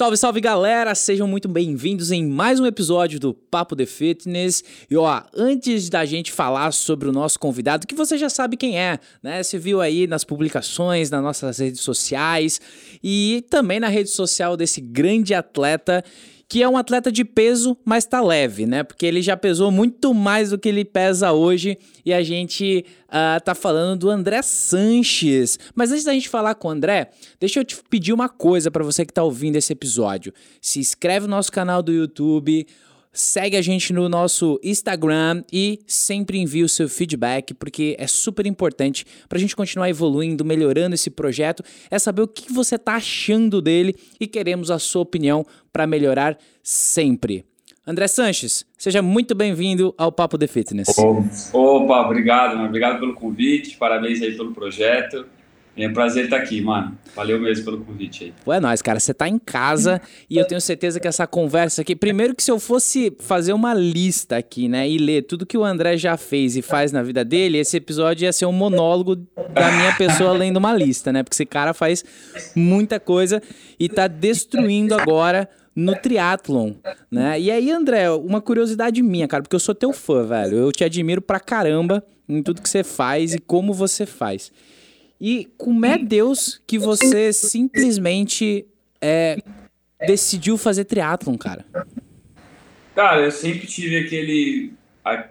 Salve, salve galera! Sejam muito bem-vindos em mais um episódio do Papo de Fitness. E ó, antes da gente falar sobre o nosso convidado, que você já sabe quem é, né? Você viu aí nas publicações, nas nossas redes sociais e também na rede social desse grande atleta que é um atleta de peso, mas tá leve, né? Porque ele já pesou muito mais do que ele pesa hoje e a gente uh, tá falando do André Sanches. Mas antes da gente falar com o André, deixa eu te pedir uma coisa para você que tá ouvindo esse episódio. Se inscreve no nosso canal do YouTube, Segue a gente no nosso Instagram e sempre envie o seu feedback, porque é super importante para a gente continuar evoluindo, melhorando esse projeto, é saber o que você está achando dele e queremos a sua opinião para melhorar sempre. André Sanches, seja muito bem-vindo ao Papo de Fitness. Opa, obrigado, obrigado pelo convite, parabéns aí pelo projeto. É um prazer estar aqui, mano. Valeu mesmo pelo convite aí. Pô, é nóis, cara. Você tá em casa e eu tenho certeza que essa conversa aqui. Primeiro, que se eu fosse fazer uma lista aqui, né, e ler tudo que o André já fez e faz na vida dele, esse episódio ia ser um monólogo da minha pessoa lendo uma lista, né? Porque esse cara faz muita coisa e tá destruindo agora no triatlon, né? E aí, André, uma curiosidade minha, cara, porque eu sou teu fã, velho. Eu te admiro pra caramba em tudo que você faz e como você faz. E como é Deus que você simplesmente é, decidiu fazer triatlon, cara? Cara, eu sempre tive aquele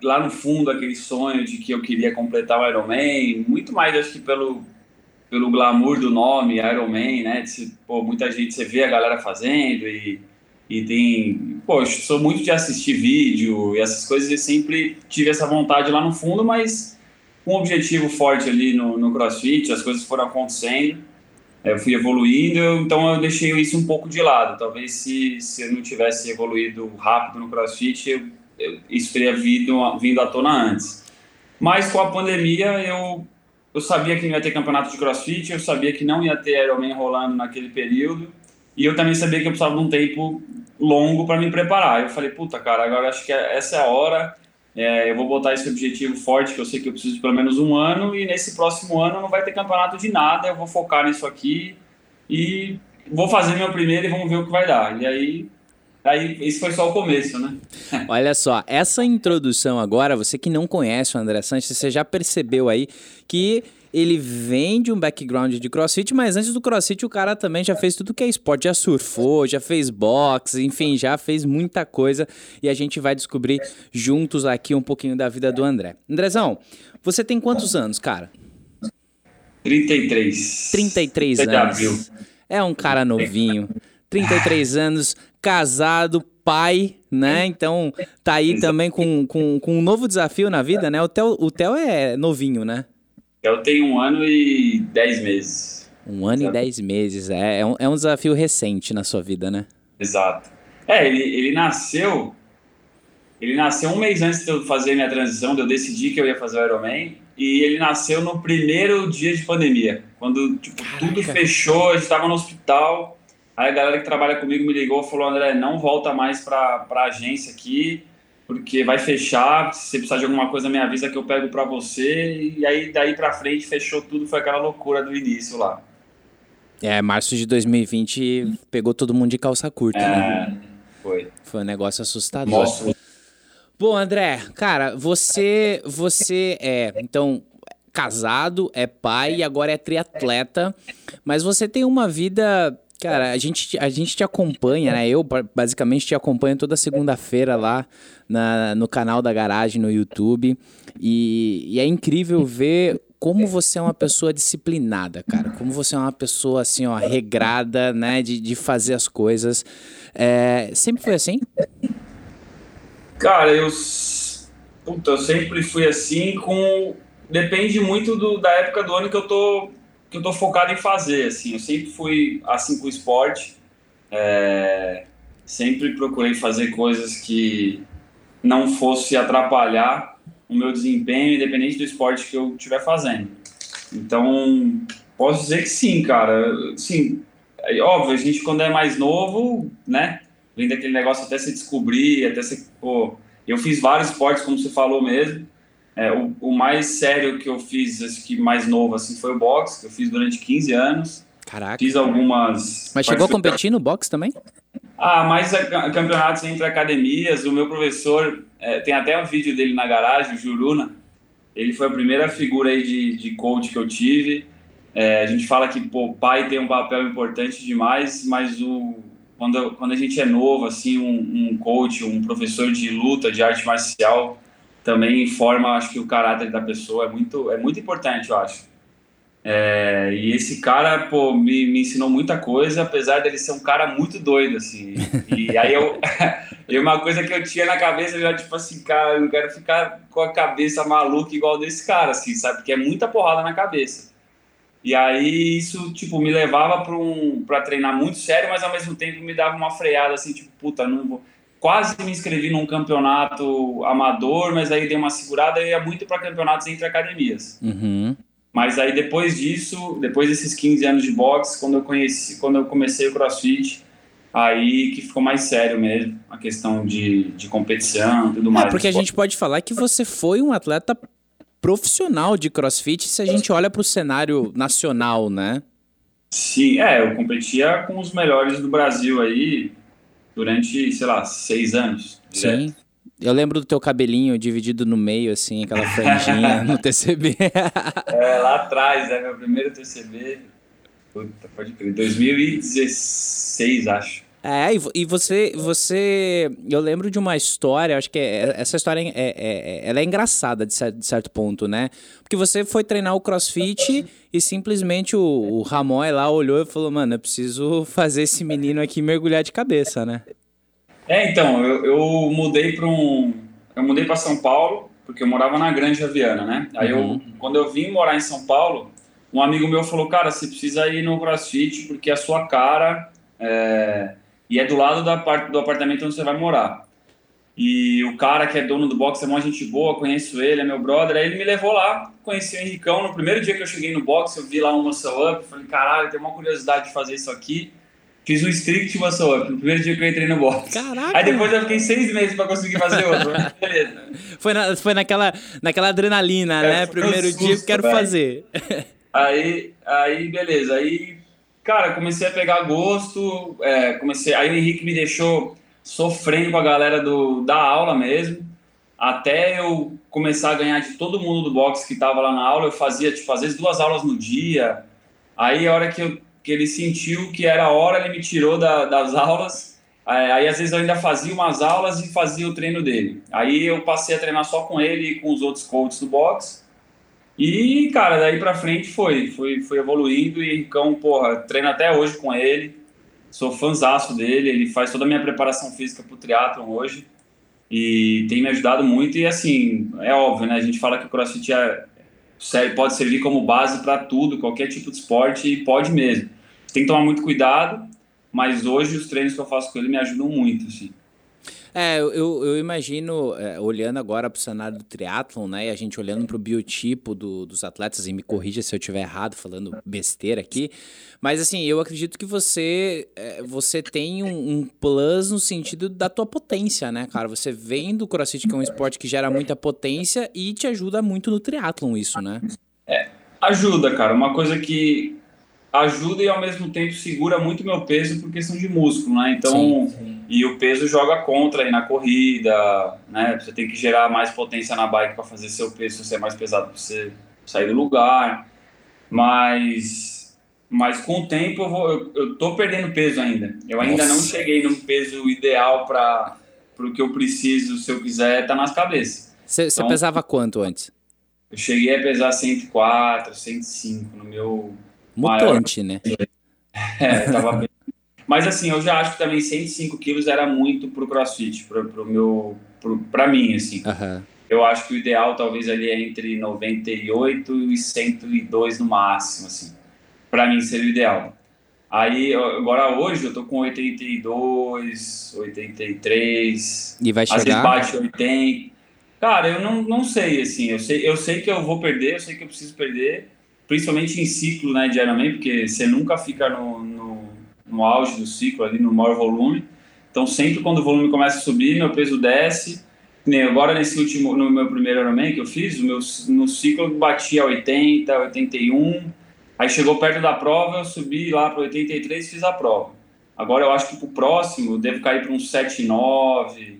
lá no fundo aquele sonho de que eu queria completar o Ironman, muito mais acho que pelo pelo glamour do nome Ironman, né? De, pô, muita gente você vê a galera fazendo e e tem, poxa, sou muito de assistir vídeo e essas coisas e sempre tive essa vontade lá no fundo, mas com um objetivo forte ali no, no CrossFit, as coisas foram acontecendo, eu fui evoluindo, então eu deixei isso um pouco de lado. Talvez se, se eu não tivesse evoluído rápido no CrossFit, eu, eu, isso teria vindo, vindo à tona antes. Mas com a pandemia, eu, eu sabia que não ia ter campeonato de CrossFit, eu sabia que não ia ter Ironman rolando naquele período, e eu também sabia que eu precisava de um tempo longo para me preparar. Eu falei, puta, cara, agora acho que essa é a hora é, eu vou botar esse objetivo forte, que eu sei que eu preciso de pelo menos um ano, e nesse próximo ano não vai ter campeonato de nada, eu vou focar nisso aqui e vou fazer meu primeiro e vamos ver o que vai dar. E aí, aí isso foi só o começo, né? Olha só, essa introdução agora, você que não conhece o André Sanches, você já percebeu aí que ele vem de um background de crossfit, mas antes do crossfit o cara também já fez tudo que é esporte, já surfou, já fez boxe, enfim, já fez muita coisa e a gente vai descobrir juntos aqui um pouquinho da vida do André. Andrezão, você tem quantos anos, cara? 33. 33 anos. É um cara novinho. 33 anos, casado, pai, né? Então tá aí também com, com, com um novo desafio na vida, né? O Theo, o Theo é novinho, né? Eu tenho um ano e dez meses. Um ano Exato. e dez meses, é, é um, é um desafio recente na sua vida, né? Exato. É, ele, ele nasceu. Ele nasceu um mês antes de eu fazer minha transição, de eu decidir que eu ia fazer o Ironman. E ele nasceu no primeiro dia de pandemia, quando tipo, tudo fechou, a gente estava no hospital. Aí a galera que trabalha comigo me ligou e falou: André, não volta mais para a agência aqui porque vai fechar, se você precisar de alguma coisa me avisa que eu pego para você, e aí daí para frente fechou tudo, foi aquela loucura do início lá. É, março de 2020 pegou todo mundo de calça curta, é, né? Foi. Foi um negócio assustador. Nossa. Bom, André, cara, você você é, então, casado, é pai e agora é triatleta, mas você tem uma vida Cara, a gente, a gente te acompanha, né? Eu basicamente te acompanho toda segunda-feira lá na, no canal da Garagem no YouTube. E, e, é incrível ver como você é uma pessoa disciplinada, cara. Como você é uma pessoa, assim, ó, regrada, né? De, de fazer as coisas. É, sempre foi assim? Cara, eu. Puta, eu sempre fui assim com. Depende muito do, da época do ano que eu tô que eu tô focado em fazer, assim, eu sempre fui assim com o esporte, é, sempre procurei fazer coisas que não fosse atrapalhar o meu desempenho, independente do esporte que eu estiver fazendo. Então, posso dizer que sim, cara, sim, é óbvio, a gente quando é mais novo, né, vem daquele negócio até se descobrir, até se, pô, eu fiz vários esportes, como você falou mesmo, é, o, o, mais sério que eu fiz, acho que mais novo, assim, foi o boxe, que eu fiz durante 15 anos. Caraca. Fiz algumas. Mas chegou a competir no boxe também? Ah, mais campeonatos entre academias. O meu professor, é, tem até um vídeo dele na garagem, o Juruna. Ele foi a primeira figura aí de, de coach que eu tive. É, a gente fala que o pai tem um papel importante demais, mas o, quando, quando a gente é novo, assim, um, um coach, um professor de luta, de arte marcial, também forma, acho que o caráter da pessoa é muito, é muito importante, eu acho. É, e esse cara, pô, me, me ensinou muita coisa, apesar dele ser um cara muito doido, assim. E aí eu, e uma coisa que eu tinha na cabeça, já tipo assim, cara, eu não quero ficar com a cabeça maluca igual desse cara, assim, sabe? Porque é muita porrada na cabeça. E aí isso, tipo, me levava para um, pra treinar muito sério, mas ao mesmo tempo me dava uma freada, assim, tipo, puta, não vou... Quase me inscrevi num campeonato amador, mas aí dei uma segurada e ia muito para campeonatos entre academias. Uhum. Mas aí depois disso, depois desses 15 anos de boxe, quando eu conheci, quando eu comecei o CrossFit, aí que ficou mais sério mesmo, a questão de, de competição e tudo mais. É, porque a gente pode falar que você foi um atleta profissional de crossfit se a gente olha para o cenário nacional, né? Sim, é, eu competia com os melhores do Brasil aí durante, sei lá, seis anos. Direto. Sim. Eu lembro do teu cabelinho dividido no meio, assim, aquela franjinha no TCB. é, lá atrás, é meu primeiro TCB. Puta, pode crer. 2016, acho. É, e você, você, eu lembro de uma história, acho que é, essa história é, é, é, ela é engraçada de certo, de certo, ponto, né? Porque você foi treinar o CrossFit e simplesmente o, o Ramon lá olhou e falou, mano, eu preciso fazer esse menino aqui mergulhar de cabeça, né? É, então, eu, eu mudei para um, eu mudei para São Paulo porque eu morava na Grande Aviana, né? Aí uhum. eu, quando eu vim morar em São Paulo, um amigo meu falou, cara, você precisa ir no CrossFit porque a sua cara é e é do lado da parte do apartamento onde você vai morar. E o cara que é dono do box é uma gente boa, conheço ele, é meu brother. Aí ele me levou lá, conheci o Henricão. No primeiro dia que eu cheguei no box, eu vi lá um muscle up. Falei, caralho, tenho uma curiosidade de fazer isso aqui. Fiz um strict muscle up no primeiro dia que eu entrei no box. Caraca! Aí depois eu fiquei seis meses para conseguir fazer outro. Beleza. Foi, na, foi naquela, naquela adrenalina, é, né? Primeiro um susto, dia que quero fazer. Aí, aí, beleza. Aí Cara, comecei a pegar gosto, é, comecei. Aí o Henrique me deixou sofrendo com a galera do, da aula mesmo, até eu começar a ganhar de todo mundo do boxe que tava lá na aula. Eu fazia, tipo, às vezes duas aulas no dia. Aí a hora que, eu, que ele sentiu que era hora, ele me tirou da, das aulas. Aí, aí, às vezes eu ainda fazia umas aulas e fazia o treino dele. Aí eu passei a treinar só com ele e com os outros coaches do boxe. E, cara, daí pra frente foi, foi, foi evoluindo e Ricão, porra, treino até hoje com ele. Sou fãzaço dele, ele faz toda a minha preparação física pro triatlon hoje. E tem me ajudado muito e, assim, é óbvio, né? A gente fala que o CrossFit é, pode servir como base para tudo, qualquer tipo de esporte e pode mesmo. Tem que tomar muito cuidado, mas hoje os treinos que eu faço com ele me ajudam muito, assim. É, eu, eu imagino, é, olhando agora para o cenário do triatlon, né, e a gente olhando para o biotipo do, dos atletas, e me corrija se eu estiver errado falando besteira aqui, mas assim, eu acredito que você é, você tem um, um, plus no sentido da tua potência, né, cara? Você vem do crossfit, que é um esporte que gera muita potência e te ajuda muito no triatlon isso, né? É, ajuda, cara. Uma coisa que ajuda e ao mesmo tempo segura muito meu peso por questão de músculo, né? Então, sim, sim. e o peso joga contra aí na corrida, né? Você tem que gerar mais potência na bike para fazer seu peso ser mais pesado para você sair do lugar. Mas mas com o tempo eu, vou, eu, eu tô perdendo peso ainda. Eu ainda Nossa. não cheguei num peso ideal para o que eu preciso, se eu quiser, tá nas cabeças. Você então, pesava quanto antes? Eu cheguei a pesar 104, 105 no meu Mutante, maior. né? É, tava bem. Mas assim, eu já acho que também 105 quilos era muito pro crossfit, pro, pro meu, pro, pra mim, assim. Uhum. Eu acho que o ideal talvez ali é entre 98 e 102 no máximo, assim. Pra mim seria o ideal. Aí, agora hoje eu tô com 82, 83. E vai chegar? Às vezes bate 80. Cara, eu não, não sei, assim. Eu sei, eu sei que eu vou perder, eu sei que eu preciso perder principalmente em ciclo né, de Ironman, porque você nunca fica no, no, no, auge do ciclo, ali no maior volume. Então, sempre quando o volume começa a subir, meu peso desce. Nem agora, nesse último, no meu primeiro Ironman que eu fiz, o meu, no ciclo batia 80, 81. Aí chegou perto da prova, eu subi lá para 83 e fiz a prova. Agora eu acho que para o próximo eu devo cair para uns 7,9,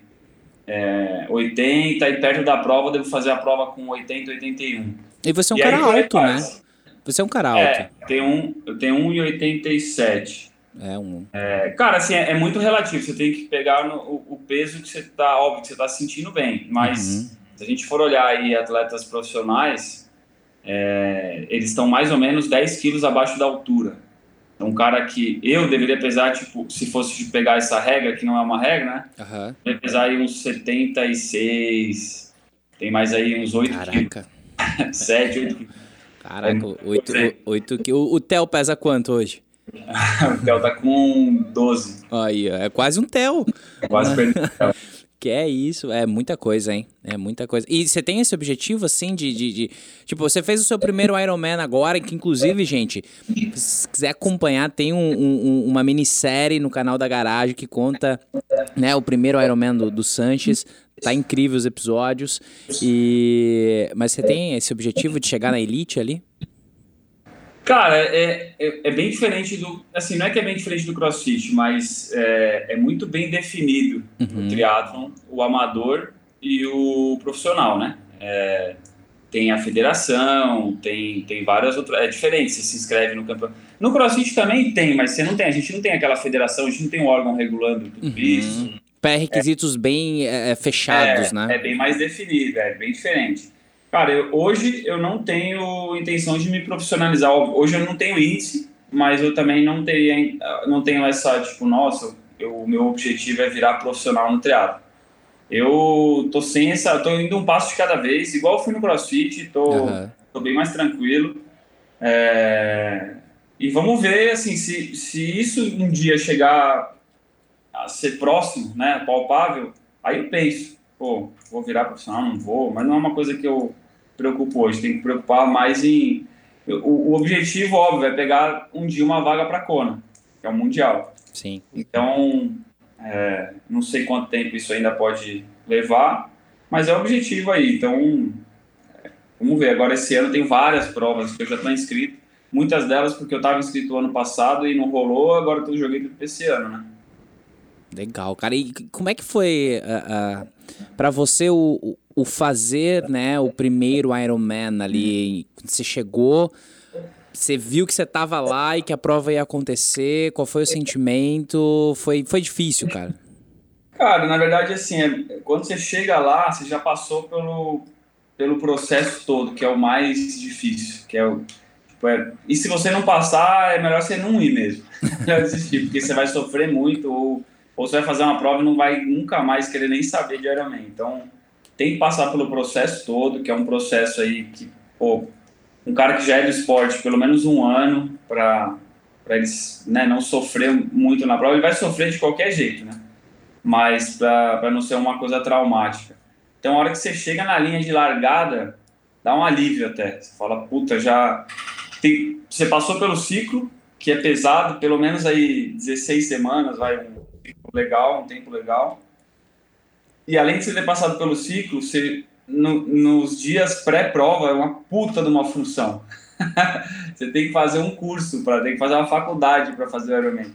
é, 80 e perto da prova eu devo fazer a prova com 80, 81. E você é um e cara alto, né? Você é um cara alto. É, tem um, eu tenho 1,87. É um. É, cara, assim, é, é, muito relativo. Você tem que pegar no, o, o, peso que você tá, óbvio, que você tá sentindo bem. Mas uhum. se a gente for olhar aí atletas profissionais, é, eles estão mais ou menos 10 quilos abaixo da altura. Então, um cara que eu deveria pesar, tipo, se fosse pegar essa regra, que não é uma regra, né? Uhum. Deveria pesar aí uns 76, tem mais aí uns 8 Caraca. quilos. 7, 8 quilos. Caraca, 8, 8 quilos. O Theo pesa quanto hoje? o Theo tá com 12. Aí, é quase um Theo. É quase perdi o Theo. Que é isso, é muita coisa, hein? É muita coisa. E você tem esse objetivo, assim, de, de, de, Tipo, você fez o seu primeiro Ironman agora, que inclusive, gente, se quiser acompanhar, tem um, um, uma minissérie no canal da Garagem que conta, né, o primeiro Ironman do, do Sanches. Tá incrível os episódios. E... Mas você tem esse objetivo de chegar na elite ali? Cara, é, é, é, bem diferente do. Assim, não é que é bem diferente do crossfit, mas é, é muito bem definido uhum. o triatlon, o amador e o profissional, né? É, tem a federação, tem, tem várias outras. É diferente, você se inscreve no campeonato. No crossfit também tem, mas você não tem, a gente não tem aquela federação, a gente não tem um órgão regulando tudo uhum. isso. Pré-requisitos bem é, fechados, é, né? É bem mais definido, é bem diferente. Cara, eu, hoje eu não tenho intenção de me profissionalizar. Hoje eu não tenho índice, mas eu também não, teria, não tenho essa, tipo, nossa, o meu objetivo é virar profissional no teatro. Eu tô sem essa, tô indo um passo de cada vez, igual eu fui no CrossFit, tô, uhum. tô bem mais tranquilo. É, e vamos ver, assim, se, se isso um dia chegar a ser próximo, né, palpável, aí eu penso, pô, vou virar profissional, não vou, mas não é uma coisa que eu preocupo hoje, tem que preocupar mais em. O, o objetivo, óbvio, é pegar um dia uma vaga para Kona, que é o Mundial. Sim. Então, é, não sei quanto tempo isso ainda pode levar, mas é o objetivo aí. Então, vamos ver. Agora, esse ano tem várias provas que eu já estou inscrito, muitas delas porque eu estava inscrito ano passado e não rolou, agora eu joguei tudo esse ano, né? Legal, cara. E como é que foi uh, uh, para você o, o fazer, né, o primeiro Iron Man ali? Você chegou, você viu que você tava lá e que a prova ia acontecer. Qual foi o sentimento? Foi, foi difícil, cara? Cara, na verdade, assim, é, quando você chega lá, você já passou pelo, pelo processo todo, que é o mais difícil, que é o tipo, é, e se você não passar, é melhor você não ir mesmo. desistir, porque você vai sofrer muito ou ou você vai fazer uma prova e não vai nunca mais querer nem saber de Ironman. Então, tem que passar pelo processo todo, que é um processo aí que, pô, um cara que já é do esporte pelo menos um ano para eles né, não sofrer muito na prova, ele vai sofrer de qualquer jeito, né? Mas para não ser uma coisa traumática. Então, a hora que você chega na linha de largada, dá um alívio até. Você fala, puta, já. Tem... Você passou pelo ciclo, que é pesado, pelo menos aí 16 semanas, vai um legal, um tempo legal. E além de você ter passado pelo ciclo, você, no, nos dias pré-prova é uma puta de uma função. você tem que fazer um curso, para tem que fazer uma faculdade para fazer o Ironman.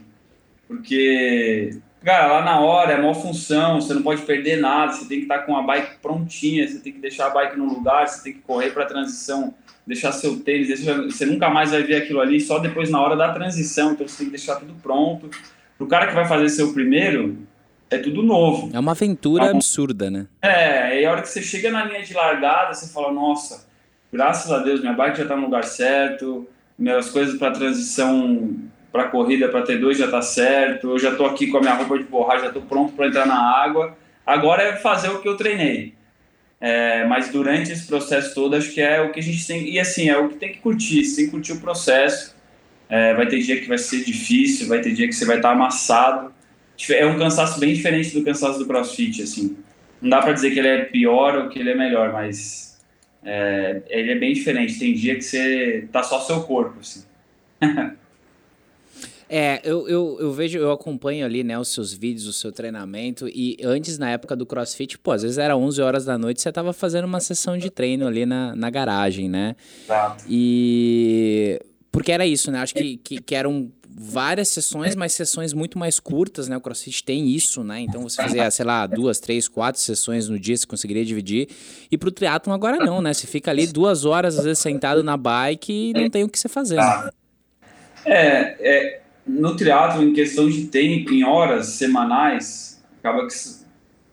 Porque, cara, lá na hora é uma função, você não pode perder nada, você tem que estar tá com a bike prontinha, você tem que deixar a bike no lugar, você tem que correr para a transição, deixar seu tênis, você nunca mais vai ver aquilo ali, só depois na hora da transição, então você tem que deixar tudo pronto pro cara que vai fazer seu primeiro, é tudo novo. É uma aventura então, absurda, né? É, e a hora que você chega na linha de largada, você fala, nossa, graças a Deus, minha bike já tá no lugar certo, minhas coisas para transição para corrida para T2 já tá certo, eu já tô aqui com a minha roupa de borracha, já tô pronto para entrar na água. Agora é fazer o que eu treinei. É, mas durante esse processo todo, acho que é o que a gente tem. E assim, é o que tem que curtir. Você tem que curtir o processo. É, vai ter dia que vai ser difícil, vai ter dia que você vai estar amassado. É um cansaço bem diferente do cansaço do CrossFit, assim. Não dá para dizer que ele é pior ou que ele é melhor, mas é, ele é bem diferente. Tem dia que você tá só seu corpo, assim. É, eu, eu, eu vejo, eu acompanho ali, né, os seus vídeos, o seu treinamento, e antes, na época do CrossFit, pô, às vezes era 11 horas da noite, você tava fazendo uma sessão de treino ali na, na garagem, né? Exato. E Porque era isso, né? Acho que, que, que eram várias sessões, mas sessões muito mais curtas, né? O CrossFit tem isso, né? Então você fazia, sei lá, duas, três, quatro sessões no dia, você conseguiria dividir. E pro triatlon agora não, né? Você fica ali duas horas, às vezes, sentado na bike e não tem o que você fazer. Né? É, é, no triatlo em questão de tempo, em horas semanais, acaba que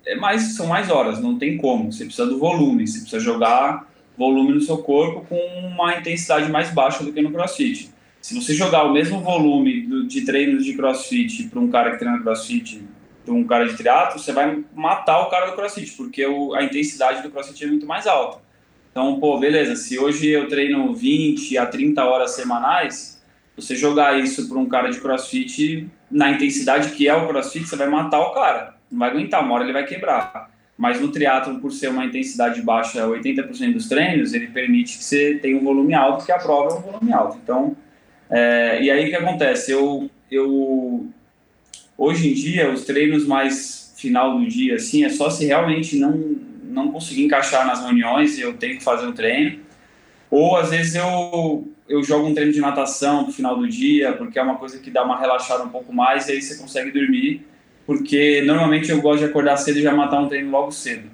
é mais, são mais horas, não tem como. Você precisa do volume, você precisa jogar volume no seu corpo com uma intensidade mais baixa do que no crossfit. Se você jogar o mesmo volume do, de treinos de crossfit para um cara que treina crossfit, para um cara de triatlo, você vai matar o cara do crossfit, porque o, a intensidade do crossfit é muito mais alta. Então, pô, beleza, se hoje eu treino 20 a 30 horas semanais, você jogar isso para um cara de crossfit, na intensidade que é o crossfit, você vai matar o cara. Não vai aguentar, uma hora ele vai quebrar. Mas no triatlo, por ser uma intensidade baixa, 80% dos treinos, ele permite que você tenha um volume alto, porque a prova é um volume alto. Então, é, e aí o que acontece? Eu, eu hoje em dia os treinos mais final do dia assim é só se realmente não não conseguir encaixar nas reuniões eu tenho que fazer um treino ou às vezes eu eu jogo um treino de natação no final do dia porque é uma coisa que dá uma relaxada um pouco mais e aí você consegue dormir porque normalmente eu gosto de acordar cedo e já matar um treino logo cedo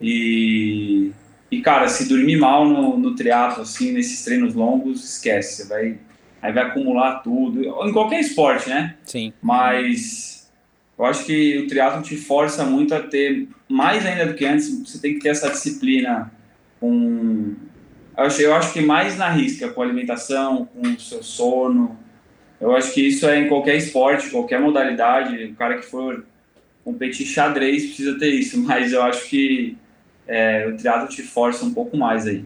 e e cara se dormir mal no, no triatlo assim nesses treinos longos esquece você vai aí vai acumular tudo. Em qualquer esporte, né? Sim. Mas eu acho que o triatlo te força muito a ter, mais ainda do que antes, você tem que ter essa disciplina com... Eu acho, eu acho que mais na risca, com a alimentação, com o seu sono. Eu acho que isso é em qualquer esporte, qualquer modalidade. O cara que for competir xadrez precisa ter isso, mas eu acho que é, o triatlo te força um pouco mais aí.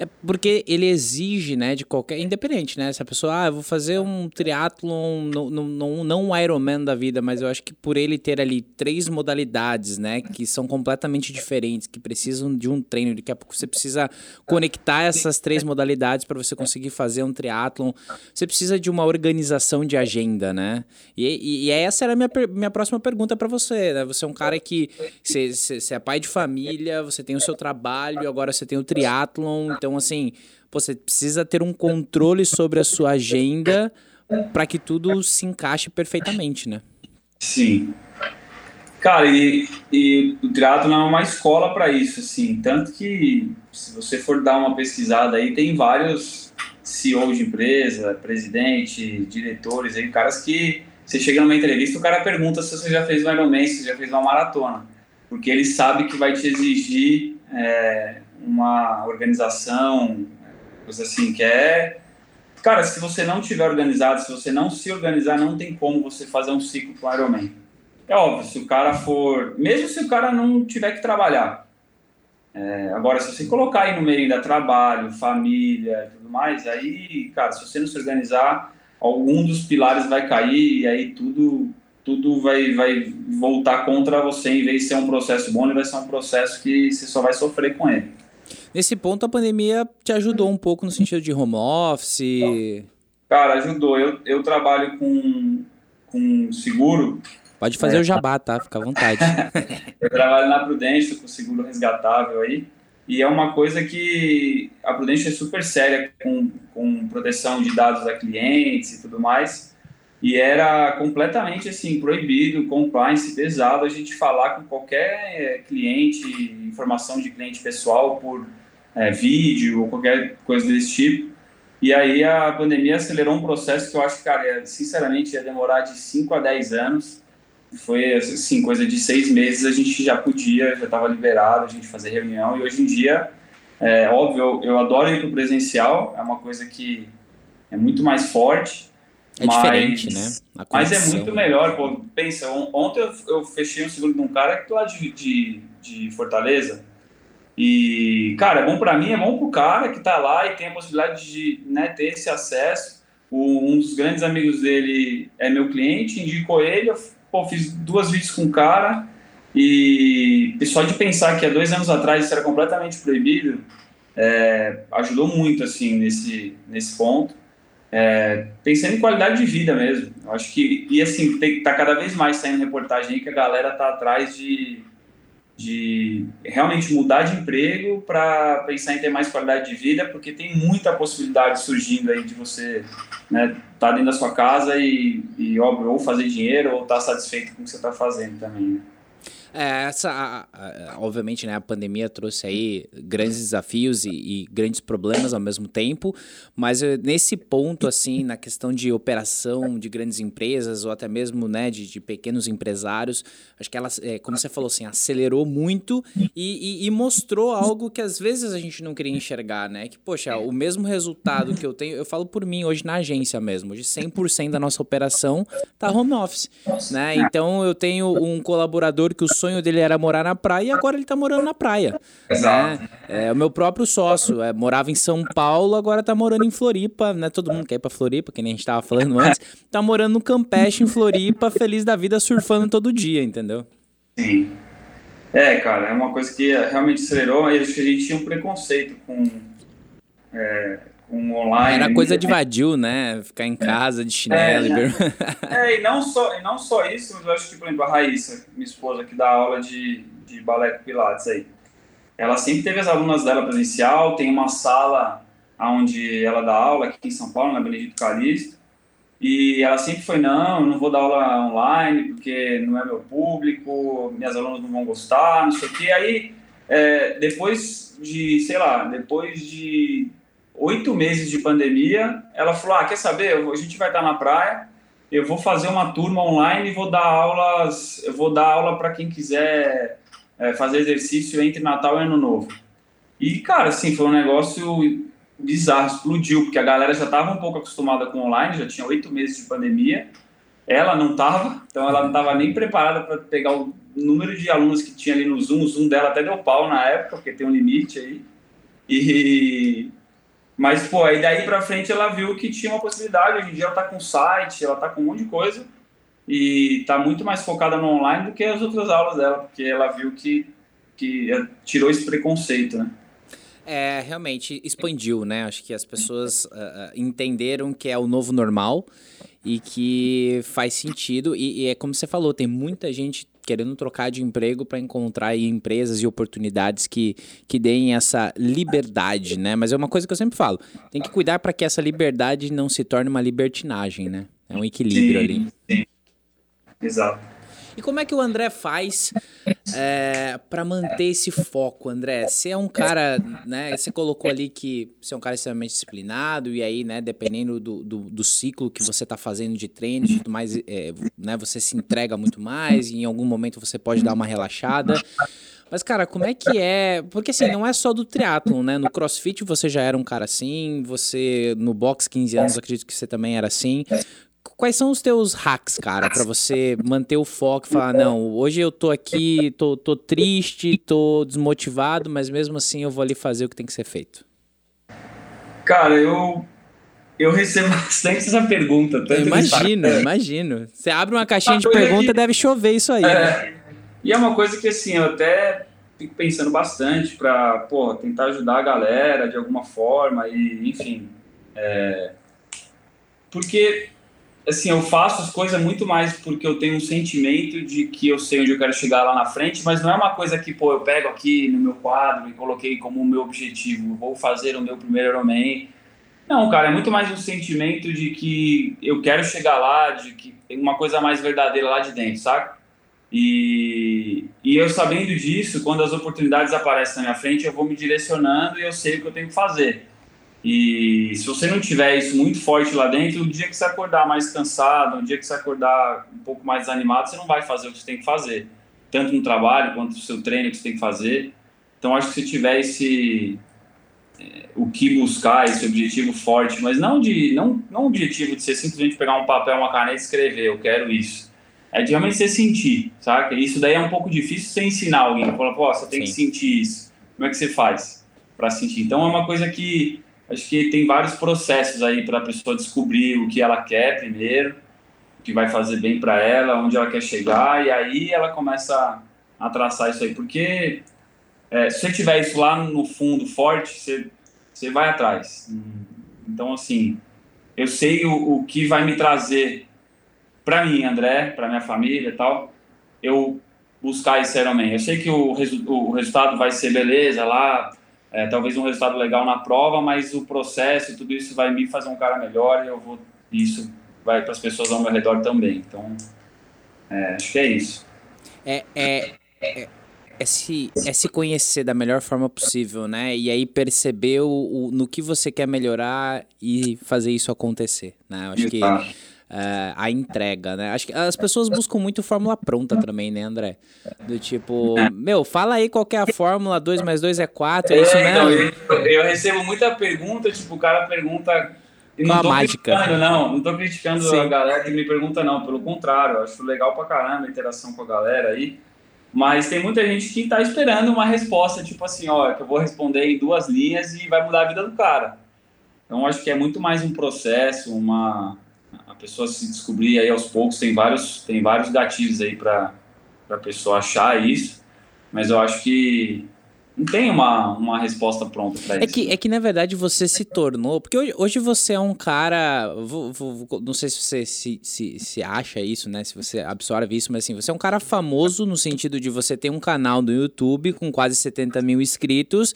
É porque ele exige, né, de qualquer. Independente, né? Se a pessoa, ah, eu vou fazer um triatlon, não, não, não um Ironman da vida, mas eu acho que por ele ter ali três modalidades, né, que são completamente diferentes, que precisam de um treino, daqui a pouco você precisa conectar essas três modalidades para você conseguir fazer um triatlon. Você precisa de uma organização de agenda, né? E, e, e essa era a minha, minha próxima pergunta para você, né? Você é um cara que você, você é pai de família, você tem o seu trabalho, agora você tem o triatlon, então então, assim, você precisa ter um controle sobre a sua agenda para que tudo se encaixe perfeitamente, né? Sim. Cara, e, e o triatlo é uma escola para isso, assim. Tanto que, se você for dar uma pesquisada aí, tem vários CEO de empresa, presidente, diretores aí, caras que você chega numa entrevista, o cara pergunta se você já fez um Ironman, se você já fez uma maratona. Porque ele sabe que vai te exigir é, uma organização, coisa assim, que é. Cara, se você não tiver organizado, se você não se organizar, não tem como você fazer um ciclo com Ironman. É óbvio, se o cara for. Mesmo se o cara não tiver que trabalhar. É, agora, se você colocar aí no meio ainda trabalho, família e tudo mais, aí, cara, se você não se organizar, algum dos pilares vai cair e aí tudo tudo vai, vai voltar contra você, em vez de ser um processo bom, ele vai ser um processo que você só vai sofrer com ele. Nesse ponto, a pandemia te ajudou um pouco no sentido de home office? Cara, ajudou. Eu, eu trabalho com, com seguro. Pode fazer é. o jabá, tá? Fica à vontade. eu trabalho na Prudência com seguro resgatável aí. E é uma coisa que a Prudência é super séria com, com proteção de dados a clientes e tudo mais. E era completamente assim proibido, compliance pesado a gente falar com qualquer cliente, informação de cliente pessoal por é, vídeo ou qualquer coisa desse tipo. E aí a pandemia acelerou um processo que eu acho, cara, é, sinceramente ia demorar de 5 a 10 anos. Foi, assim, coisa de seis meses a gente já podia, já estava liberado a gente fazer reunião. E hoje em dia, é óbvio, eu, eu adoro ir para o presencial, é uma coisa que é muito mais forte. É mas, diferente, né? Mas é muito melhor, pô. Pensa, ontem eu, eu fechei um seguro de um cara lá de, de, de Fortaleza, e, cara, é bom para mim, é bom pro cara que tá lá e tem a possibilidade de né, ter esse acesso. O, um dos grandes amigos dele é meu cliente, indicou ele, eu pô, fiz duas vídeos com o cara e, e só de pensar que há dois anos atrás isso era completamente proibido, é, ajudou muito, assim, nesse, nesse ponto. É, pensando em qualidade de vida mesmo. Eu acho que, e assim, tem, tá cada vez mais saindo reportagem aí que a galera tá atrás de de realmente mudar de emprego para pensar em ter mais qualidade de vida, porque tem muita possibilidade surgindo aí de você né, tá dentro da sua casa e, e óbvio, ou fazer dinheiro ou estar tá satisfeito com o que você está fazendo também. Né? É, essa, a, a, obviamente, né, a pandemia trouxe aí grandes desafios e, e, grandes problemas ao mesmo tempo, mas eh, nesse ponto, assim, na questão de operação de grandes empresas ou até mesmo, né, de, de pequenos empresários, acho que ela, é, como você falou assim, acelerou muito e, e, e, mostrou algo que às vezes a gente não queria enxergar, né, que, poxa, o mesmo resultado que eu tenho, eu falo por mim hoje na agência mesmo, hoje 100% da nossa operação tá home office, né, então eu tenho um colaborador que o sonho dele era morar na praia e agora ele está morando na praia. Exato. Né? É, o meu próprio sócio é, morava em São Paulo, agora está morando em Floripa, né? Todo mundo quer ir para Floripa, que nem a gente estava falando antes. Tá morando no Campeche, em Floripa, feliz da vida, surfando todo dia, entendeu? Sim. É, cara, é uma coisa que realmente acelerou, e acho que a gente tinha um preconceito com, é, um online. Era coisa de vadio, né? Ficar em casa de chinelo. É, é, e, não só, e não só isso, mas eu acho que, por exemplo, a Raíssa, minha esposa, que dá aula de, de balé com pilates aí, ela sempre teve as alunas dela presencial, tem uma sala onde ela dá aula aqui em São Paulo, na Benedito Calixto, e ela sempre foi, não, não vou dar aula online porque não é meu público, minhas alunas não vão gostar, não sei o quê. Aí, é, depois de, sei lá, depois de oito meses de pandemia, ela falou: Ah, quer saber? A gente vai estar na praia, eu vou fazer uma turma online e vou dar aulas, eu vou dar aula para quem quiser é, fazer exercício entre Natal e Ano Novo. E, cara, assim, foi um negócio bizarro, explodiu, porque a galera já estava um pouco acostumada com online, já tinha oito meses de pandemia. Ela não estava, então ela não estava nem preparada para pegar o número de alunos que tinha ali no Zoom. O Zoom dela até deu pau na época, porque tem um limite aí. E, mas, pô, aí daí pra frente ela viu que tinha uma possibilidade. Hoje em dia ela tá com site, ela tá com um monte de coisa. E tá muito mais focada no online do que as outras aulas dela, porque ela viu que, que é, tirou esse preconceito, né? É, realmente expandiu, né? Acho que as pessoas uh, entenderam que é o novo normal e que faz sentido. E, e, é como você falou, tem muita gente querendo trocar de emprego para encontrar empresas e oportunidades que, que deem essa liberdade, né? Mas é uma coisa que eu sempre falo, tem que cuidar para que essa liberdade não se torne uma libertinagem, né? É um equilíbrio sim, ali. Sim. Exato. E como é que o André faz é, para manter esse foco, André? Você é um cara, né? Você colocou ali que você é um cara extremamente disciplinado, e aí, né, dependendo do, do, do ciclo que você está fazendo de treino e tudo mais, é, né, você se entrega muito mais, e em algum momento você pode dar uma relaxada. Mas, cara, como é que é? Porque assim, não é só do triatlon, né? No crossfit você já era um cara assim, você no box 15 anos, acredito que você também era assim. Quais são os teus hacks, cara, para você manter o foco e falar, não, hoje eu tô aqui, tô, tô triste, tô desmotivado, mas mesmo assim eu vou ali fazer o que tem que ser feito? Cara, eu eu recebo bastante essa pergunta. Tanto imagino, imagino. Você abre uma caixinha uma de pergunta, que... deve chover isso aí. É, né? E é uma coisa que, assim, eu até fico pensando bastante para, pô, tentar ajudar a galera de alguma forma e, enfim. É... Porque assim, eu faço as coisas muito mais porque eu tenho um sentimento de que eu sei onde eu quero chegar lá na frente, mas não é uma coisa que, pô, eu pego aqui no meu quadro e coloquei como o meu objetivo, vou fazer o meu primeiro Ironman. Não, cara, é muito mais um sentimento de que eu quero chegar lá, de que tem uma coisa mais verdadeira lá de dentro, saca? E, e eu sabendo disso, quando as oportunidades aparecem na minha frente, eu vou me direcionando e eu sei o que eu tenho que fazer. E se você não tiver isso muito forte lá dentro, o dia que você acordar mais cansado, o dia que você acordar um pouco mais desanimado, você não vai fazer o que você tem que fazer, tanto no trabalho quanto no seu treino que você tem que fazer. Então acho que se tiver esse é, o que buscar, esse objetivo forte, mas não de não não objetivo de você simplesmente pegar um papel, uma caneta e escrever, eu quero isso. É de realmente você sentir, sabe? Isso daí é um pouco difícil você ensinar alguém, falar, pô, você tem Sim. que sentir isso. Como é que você faz para sentir? Então é uma coisa que acho que tem vários processos aí para a pessoa descobrir o que ela quer primeiro, o que vai fazer bem para ela, onde ela quer chegar, e aí ela começa a traçar isso aí. Porque é, se você tiver isso lá no fundo forte, você, você vai atrás. Então, assim, eu sei o, o que vai me trazer para mim, André, para minha família e tal. Eu buscar esse Ironman. Eu sei que o, resu o resultado vai ser beleza lá, é, talvez um resultado legal na prova, mas o processo e tudo isso vai me fazer um cara melhor e eu vou isso vai para as pessoas ao meu redor também. Então, é, acho que é isso. É, é, é, é, se, é se conhecer da melhor forma possível, né? E aí perceber o, o no que você quer melhorar e fazer isso acontecer, né? Eu acho que uh, a entrega, né? Acho que as pessoas buscam muito fórmula pronta também, né, André? Do tipo, meu, fala aí qual é a fórmula 2 mais 2 é 4, é isso é, mesmo? Então, eu, eu, recebo muita pergunta, tipo, o cara pergunta... E não tô mágica. criticando, não. Não tô criticando Sim. a galera que me pergunta, não. Pelo contrário, eu acho legal pra caramba a interação com a galera aí. Mas tem muita gente que tá esperando uma resposta, tipo assim, ó, que eu vou responder em duas linhas e vai mudar a vida do cara. Então, acho que é muito mais um processo, uma, pessoa se descobrir aí aos poucos, tem vários, tem vários gatilhos aí para a pessoa achar isso, mas eu acho que não tem uma, uma resposta pronta para é isso. Que, é que, na verdade, você se tornou. Porque hoje, hoje você é um cara. Vou, vou, não sei se você se, se, se acha isso, né? Se você absorve isso, mas assim, você é um cara famoso no sentido de você ter um canal no YouTube com quase 70 mil inscritos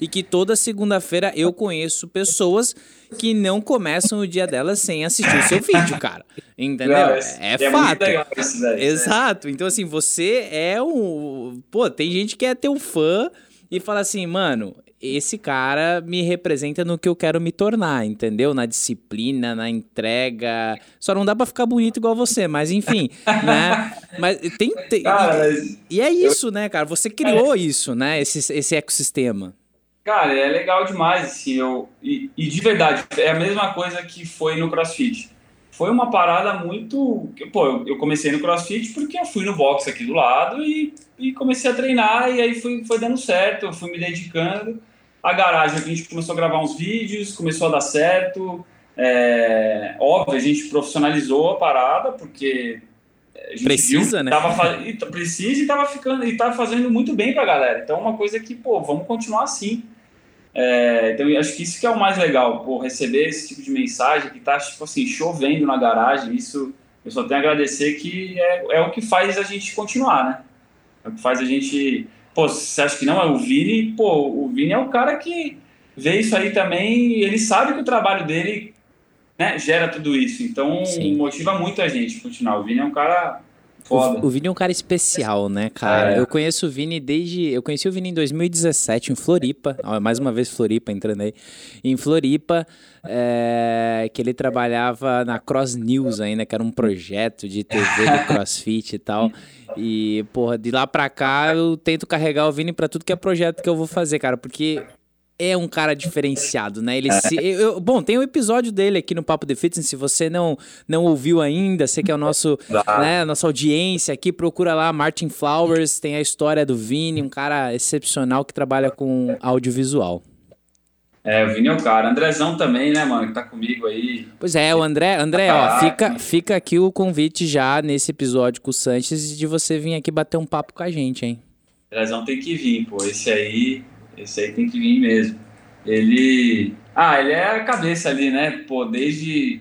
e que toda segunda-feira eu conheço pessoas que não começam o dia delas sem assistir o seu vídeo, cara. Entendeu? Não, é, é, fato. Isso, né? Exato. Então, assim, você é um. Pô, tem gente que é teu fã e fala assim, mano, esse cara me representa no que eu quero me tornar, entendeu? Na disciplina, na entrega. Só não dá para ficar bonito igual você, mas enfim, né? Mas tem. tem cara, mas e, é isso, eu... né, cara? Você criou é. isso, né? Esse, esse ecossistema. Cara, é legal demais, assim, eu, e, e, de verdade, é a mesma coisa que foi no CrossFit. Foi uma parada muito. Pô, eu, comecei no CrossFit porque eu fui no box aqui do lado e, e comecei a treinar, e aí foi, foi dando certo, eu fui me dedicando. A garagem, a gente começou a gravar uns vídeos, começou a dar certo. É, óbvio, a gente profissionalizou a parada, porque precisa, né? Tava, precisa e tava ficando e tá fazendo muito bem pra galera. Então, uma coisa que, pô, vamos continuar assim. É, então, acho que isso que é o mais legal, pô, receber esse tipo de mensagem que tá, tipo assim, chovendo na garagem, isso eu só tenho a agradecer que é, é o que faz a gente continuar, né? É o que faz a gente... Pô, você acha que não? É o Vini, pô, o Vini é o cara que vê isso aí também ele sabe que o trabalho dele né, gera tudo isso. Então, Sim. motiva muito a gente continuar. O Vini é um cara Foda. O, Vini é um cara especial, né, cara? É. Eu conheço o Vini desde. Eu conheci o Vini em 2017, em Floripa. Mais uma vez, Floripa entrando aí. Em Floripa, é, que ele trabalhava na Cross News ainda, que era um projeto de TV do CrossFit e tal. E, porra, de lá pra cá eu tento carregar o Vini pra tudo que é projeto que eu vou fazer, cara, porque é um cara diferenciado, né? Ele se, eu, bom, tem um episódio dele aqui no Papo de Fitness, se você não não ouviu ainda, você que é o nosso, né, nossa audiência aqui, procura lá Martin Flowers, tem a história do Vini, um cara excepcional que trabalha com audiovisual. É, o Vini é o cara. Andrezão também, né, mano, que tá comigo aí. Pois é, o André, André, ó, fica, fica aqui o convite já nesse episódio com o Sanches de você vir aqui bater um papo com a gente, hein? Andrezão tem que vir, pô. Esse aí esse aí tem que vir mesmo. Ele. Ah, ele é a cabeça ali, né? Pô, desde,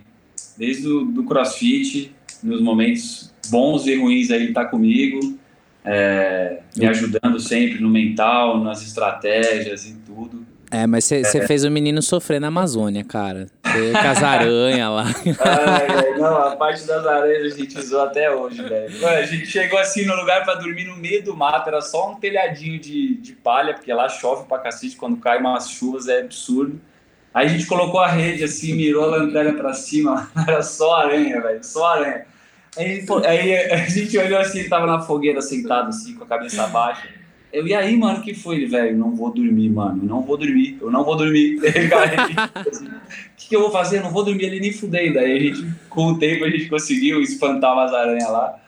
desde o do crossfit, nos momentos bons e ruins aí, ele tá comigo, é, me ajudando sempre no mental, nas estratégias e tudo. É, mas você é. fez o menino sofrer na Amazônia, cara. Com as aranhas lá. Ai, não, a parte das aranhas a gente usou até hoje, velho. A gente chegou assim no lugar para dormir no meio do mato, era só um telhadinho de, de palha, porque lá chove pra cacete, quando cai umas chuvas é absurdo. Aí a gente colocou a rede assim, mirou a lanterna pra cima, era só aranha, velho, só aranha. Aí, aí a gente olhou assim, ele tava na fogueira sentado assim, com a cabeça baixa. Eu, e aí, mano, que foi? velho, não vou dormir, mano, não vou dormir, eu não vou dormir. Assim, o que, que eu vou fazer? Eu não vou dormir ele nem fudendo. Aí a gente, com o tempo, a gente conseguiu espantar umas aranhas lá.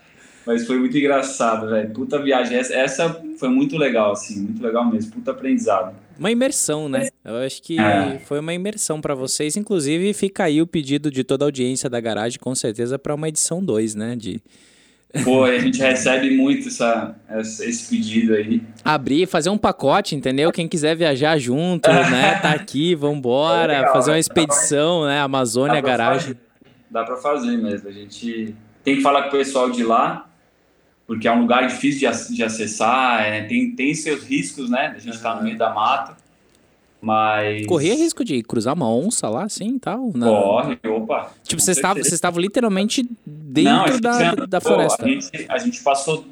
Mas foi muito engraçado, velho. Puta viagem. Essa, essa, foi muito legal, assim, muito legal mesmo. Puta aprendizado. Uma imersão, né? Eu acho que é. foi uma imersão para vocês. Inclusive, fica aí o pedido de toda a audiência da garagem, com certeza, para uma edição 2, né? De Pô, a gente recebe muito essa, esse pedido aí. Abrir, fazer um pacote, entendeu? Quem quiser viajar junto, né? Tá aqui, vambora. É legal, fazer uma expedição, né? Amazônia, garagem. Fazer. Dá pra fazer mesmo. A gente tem que falar com o pessoal de lá. porque é um lugar difícil de, de acessar, é, tem, tem seus riscos, né? A gente está no meio da mata. Mas. Corria risco de cruzar uma onça lá, assim e tal? Não. Corre, opa. Tipo, vocês estavam você estava literalmente dentro Não, da, da floresta. A, gente, a gente passou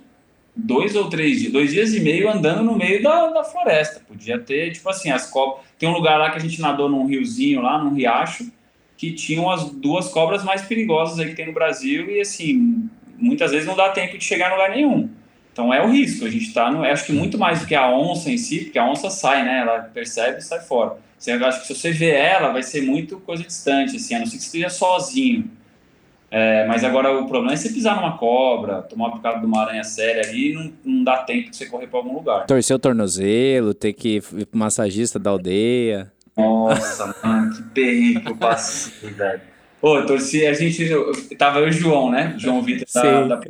dois ou três dias, dois dias e meio andando no meio da, da floresta. Podia ter, tipo assim, as cobras. Tem um lugar lá que a gente nadou num riozinho lá, num riacho, que tinham as duas cobras mais perigosas aí que tem no Brasil, e assim, muitas vezes não dá tempo de chegar em lugar nenhum. Então é o risco, a gente está no. Acho que muito mais do que a onça em si, porque a onça sai, né? Ela percebe e sai fora. Você, acho que se você vê ela, vai ser muito coisa distante, assim, a não ser que você esteja sozinho. É, mas agora o problema é você pisar numa cobra, tomar por causa de uma aranha séria ali, não, não dá tempo de você correr para algum lugar. Torcer o tornozelo, ter que ir pro massagista da aldeia. Nossa, mano, que perrengue que eu passei, velho. Pô, torci, a gente. Tava eu e o João, né? João Vitor da, da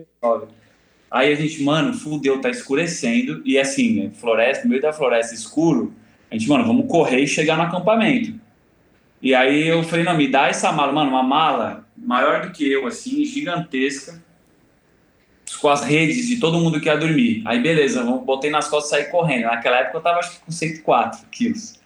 Aí a gente, mano, fudeu, tá escurecendo. E assim, floresta, no meio da floresta escuro, a gente, mano, vamos correr e chegar no acampamento. E aí eu falei, não, me dá essa mala, mano, uma mala maior do que eu, assim, gigantesca, com as redes de todo mundo que ia dormir. Aí beleza, botei nas costas e saí correndo. Naquela época eu tava acho que com 104 quilos.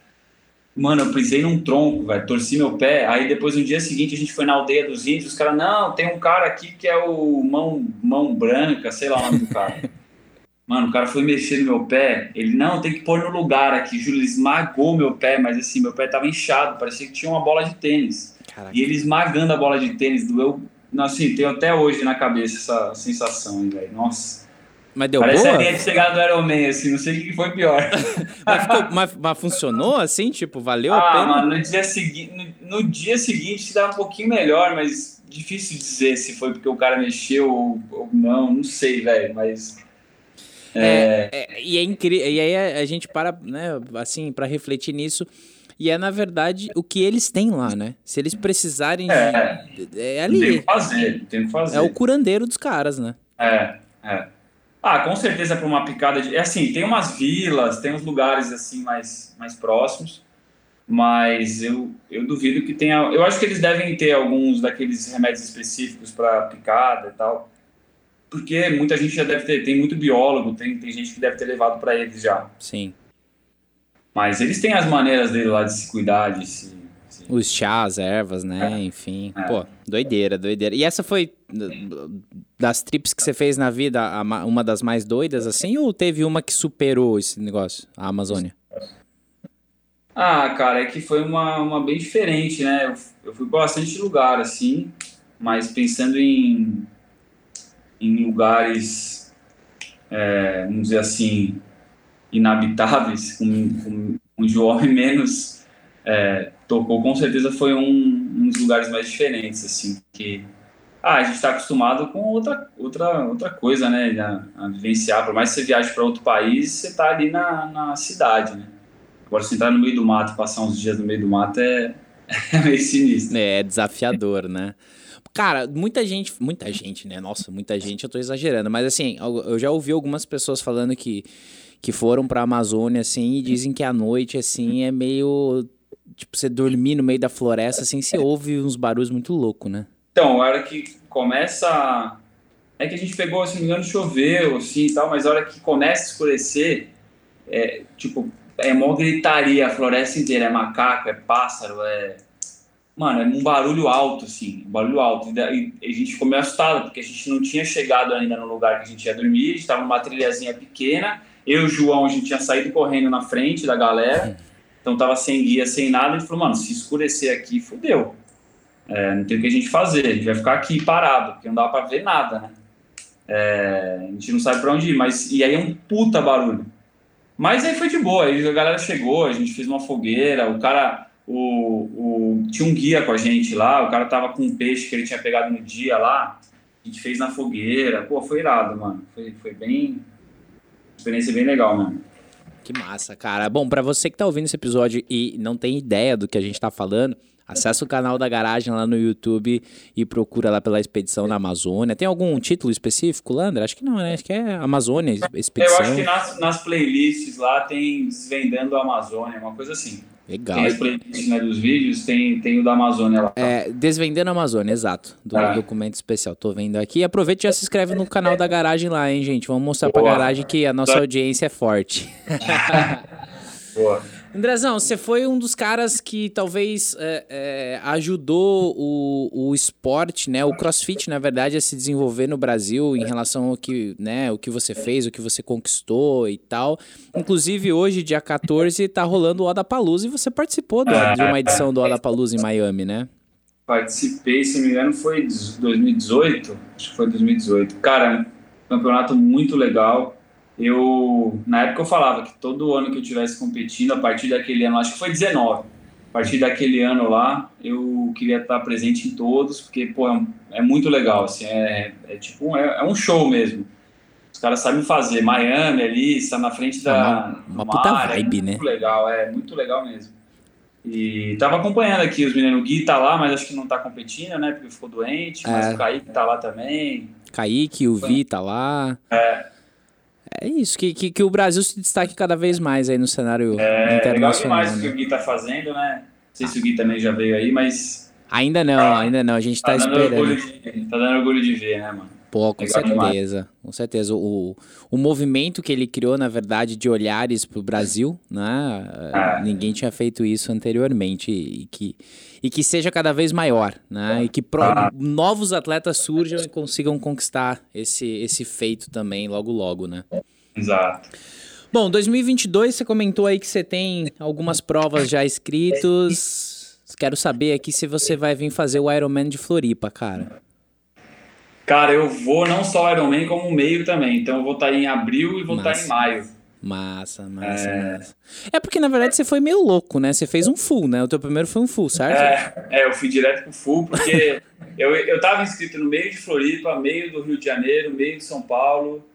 Mano, eu pisei num tronco, velho, torci meu pé. Aí depois no dia seguinte a gente foi na aldeia dos índios. Os caras, não, tem um cara aqui que é o mão, mão branca, sei lá o nome do cara. Mano, o cara foi mexer no meu pé. Ele, não, tem que pôr no lugar aqui. Júlio, ele esmagou meu pé, mas assim, meu pé tava inchado, parecia que tinha uma bola de tênis. Caraca. E ele esmagando a bola de tênis, doeu. Assim, tenho até hoje na cabeça essa sensação, velho. Nossa. Mas deu Parece boa? a linha de chegada do Iron Man, assim, não sei o que foi pior. mas, ficou, mas, mas, funcionou assim? Tipo, valeu ah, a pena? Mano, no dia, segui no, no dia seguinte dá um pouquinho melhor, mas difícil dizer se foi porque o cara mexeu ou, ou não, não sei, velho, mas... É... É, é, e é incrível, e aí a, a gente para, né, assim, para refletir nisso, e é, na verdade, o que eles têm lá, né? Se eles precisarem é, de. É ali. Tem que fazer, tem que fazer. É o curandeiro dos caras, né? É, é. Ah, com certeza para uma picada de. É assim, tem umas vilas, tem uns lugares assim mais, mais próximos, mas eu, eu duvido que tenha. Eu acho que eles devem ter alguns daqueles remédios específicos para picada e tal, porque muita gente já deve ter. Tem muito biólogo, tem, tem gente que deve ter levado para eles já. Sim. Mas eles têm as maneiras dele lá de se cuidar, de se os chás, ervas, né? É. Enfim. É. Pô, doideira, doideira. E essa foi das trips que você fez na vida uma das mais doidas, assim? Ou teve uma que superou esse negócio, a Amazônia? Ah, cara, é que foi uma, uma bem diferente, né? Eu, eu fui para bastante lugar, assim, mas pensando em, em lugares, é, vamos dizer assim, inabitáveis, com, com, com um homem menos é, tocou, com certeza foi um, um, dos lugares mais diferentes, assim, que ah, a gente está acostumado com outra, outra, outra coisa, né, a, a vivenciar, por mais que você viaje para outro país, você está ali na, na cidade, né. Agora, se entrar no meio do mato, passar uns dias no meio do mato é, é meio sinistro. É, é desafiador, né. Cara, muita gente, muita gente, né? Nossa, muita gente, eu tô exagerando, mas assim, eu já ouvi algumas pessoas falando que, que foram pra Amazônia, assim, e dizem que a noite, assim, é meio tipo, você dormir no meio da floresta, assim, você ouve uns barulhos muito loucos, né? Então, a hora que começa. É que a gente pegou, se não me engano, choveu, assim e tal, mas a hora que começa a escurecer, é, tipo, é mó gritaria a floresta inteira, é macaco, é pássaro, é. Mano, é um barulho alto, assim, um barulho alto. E a gente ficou meio assustado, porque a gente não tinha chegado ainda no lugar que a gente ia dormir, a gente tava numa trilhazinha pequena, eu e o João, a gente tinha saído correndo na frente da galera. Então tava sem guia, sem nada. Ele falou, mano, se escurecer aqui, fudeu. É, não tem o que a gente fazer, a gente vai ficar aqui parado, porque não dá para ver nada, né? É, a gente não sabe para onde ir, mas e aí é um puta barulho. Mas aí foi de boa, aí a galera chegou, a gente fez uma fogueira, o cara, o, o, tinha um guia com a gente lá, o cara tava com um peixe que ele tinha pegado no dia lá, a gente fez na fogueira, pô, foi irado, mano, foi, foi bem, experiência bem legal, mano. Que massa, cara. Bom, para você que tá ouvindo esse episódio e não tem ideia do que a gente tá falando, acessa o canal da Garagem lá no YouTube e procura lá pela Expedição na Amazônia. Tem algum título específico, Landra? Acho que não, né? Acho que é Amazônia, Expedição. Eu acho que nas, nas playlists lá tem Desvendando a Amazônia, uma coisa assim. Legal. Tem as playlists né, dos vídeos, tem, tem o da Amazônia lá. É, Desvendando a Amazônia, exato. Do Ah. documento especial. Tô vendo aqui. Aproveita e já se inscreve no canal da garagem lá, hein, gente? Vamos mostrar pra Boa. garagem que a nossa audiência é forte. Boa. Andrezão, você foi um dos caras que talvez é, é, ajudou o, o esporte, né? O crossfit, na verdade, a se desenvolver no Brasil em relação ao que, né, o que você fez, o que você conquistou e tal. Inclusive, hoje, dia 14, tá rolando o Odapalooza e você participou da- de uma edição do Odapalooza em Miami, né? Participei, se não me engano, foi 2018. Acho que foi 2018. Cara, campeonato muito legal. Eu, na época eu falava que todo ano que eu tivesse competindo, a partir daquele ano, acho que foi 19, a partir daquele ano lá, eu queria estar presente em todos, porque, pô, é, é muito legal, assim, é, é tipo, um- é, é um show mesmo. Os caras sabem fazer. Miami ali, está na frente da. É uma- uma puta mar, vibe, é né? Muito legal, é muito legal mesmo. E tava acompanhando aqui os meninos. O Gui tá lá, mas acho que não tá competindo, né? Porque ficou doente. Mas É. o Kaique tá lá também. Kaique, o Vi tá lá. É. isso, que, que, que o Brasil se destaque cada vez mais aí no cenário É legal internacional. demais o que né? o Gui tá fazendo, né? Não sei se o Gui também já veio aí, mas Ainda não, ainda não. A gente tá, tá, esperando. de, tá dando orgulho de ver, né, mano? Pô, com Legal demais. certeza. Com certeza. O, o movimento que ele criou, na verdade, de olhares pro Brasil, né? É. Ninguém tinha feito isso anteriormente. E que, e que seja cada vez maior, né? E que pro- Ah. novos atletas surjam e consigam conquistar esse, esse feito também logo, logo, né? Exato. Bom, 2022, você comentou aí que você tem algumas provas já escritos. Quero saber aqui se você vai vir fazer o Ironman de Floripa, cara. Cara, eu vou não só Ironman, como meio também. Então eu vou estar em abril e vou estar Massa. em maio. Massa, massa, massa. É porque, na verdade, você foi meio louco, né? Você fez um full, né? O teu primeiro foi um full, certo? É, é, eu fui direto pro full, porque eu, eu tava inscrito no meio de Floripa, meio do Rio de Janeiro, meio de São Paulo,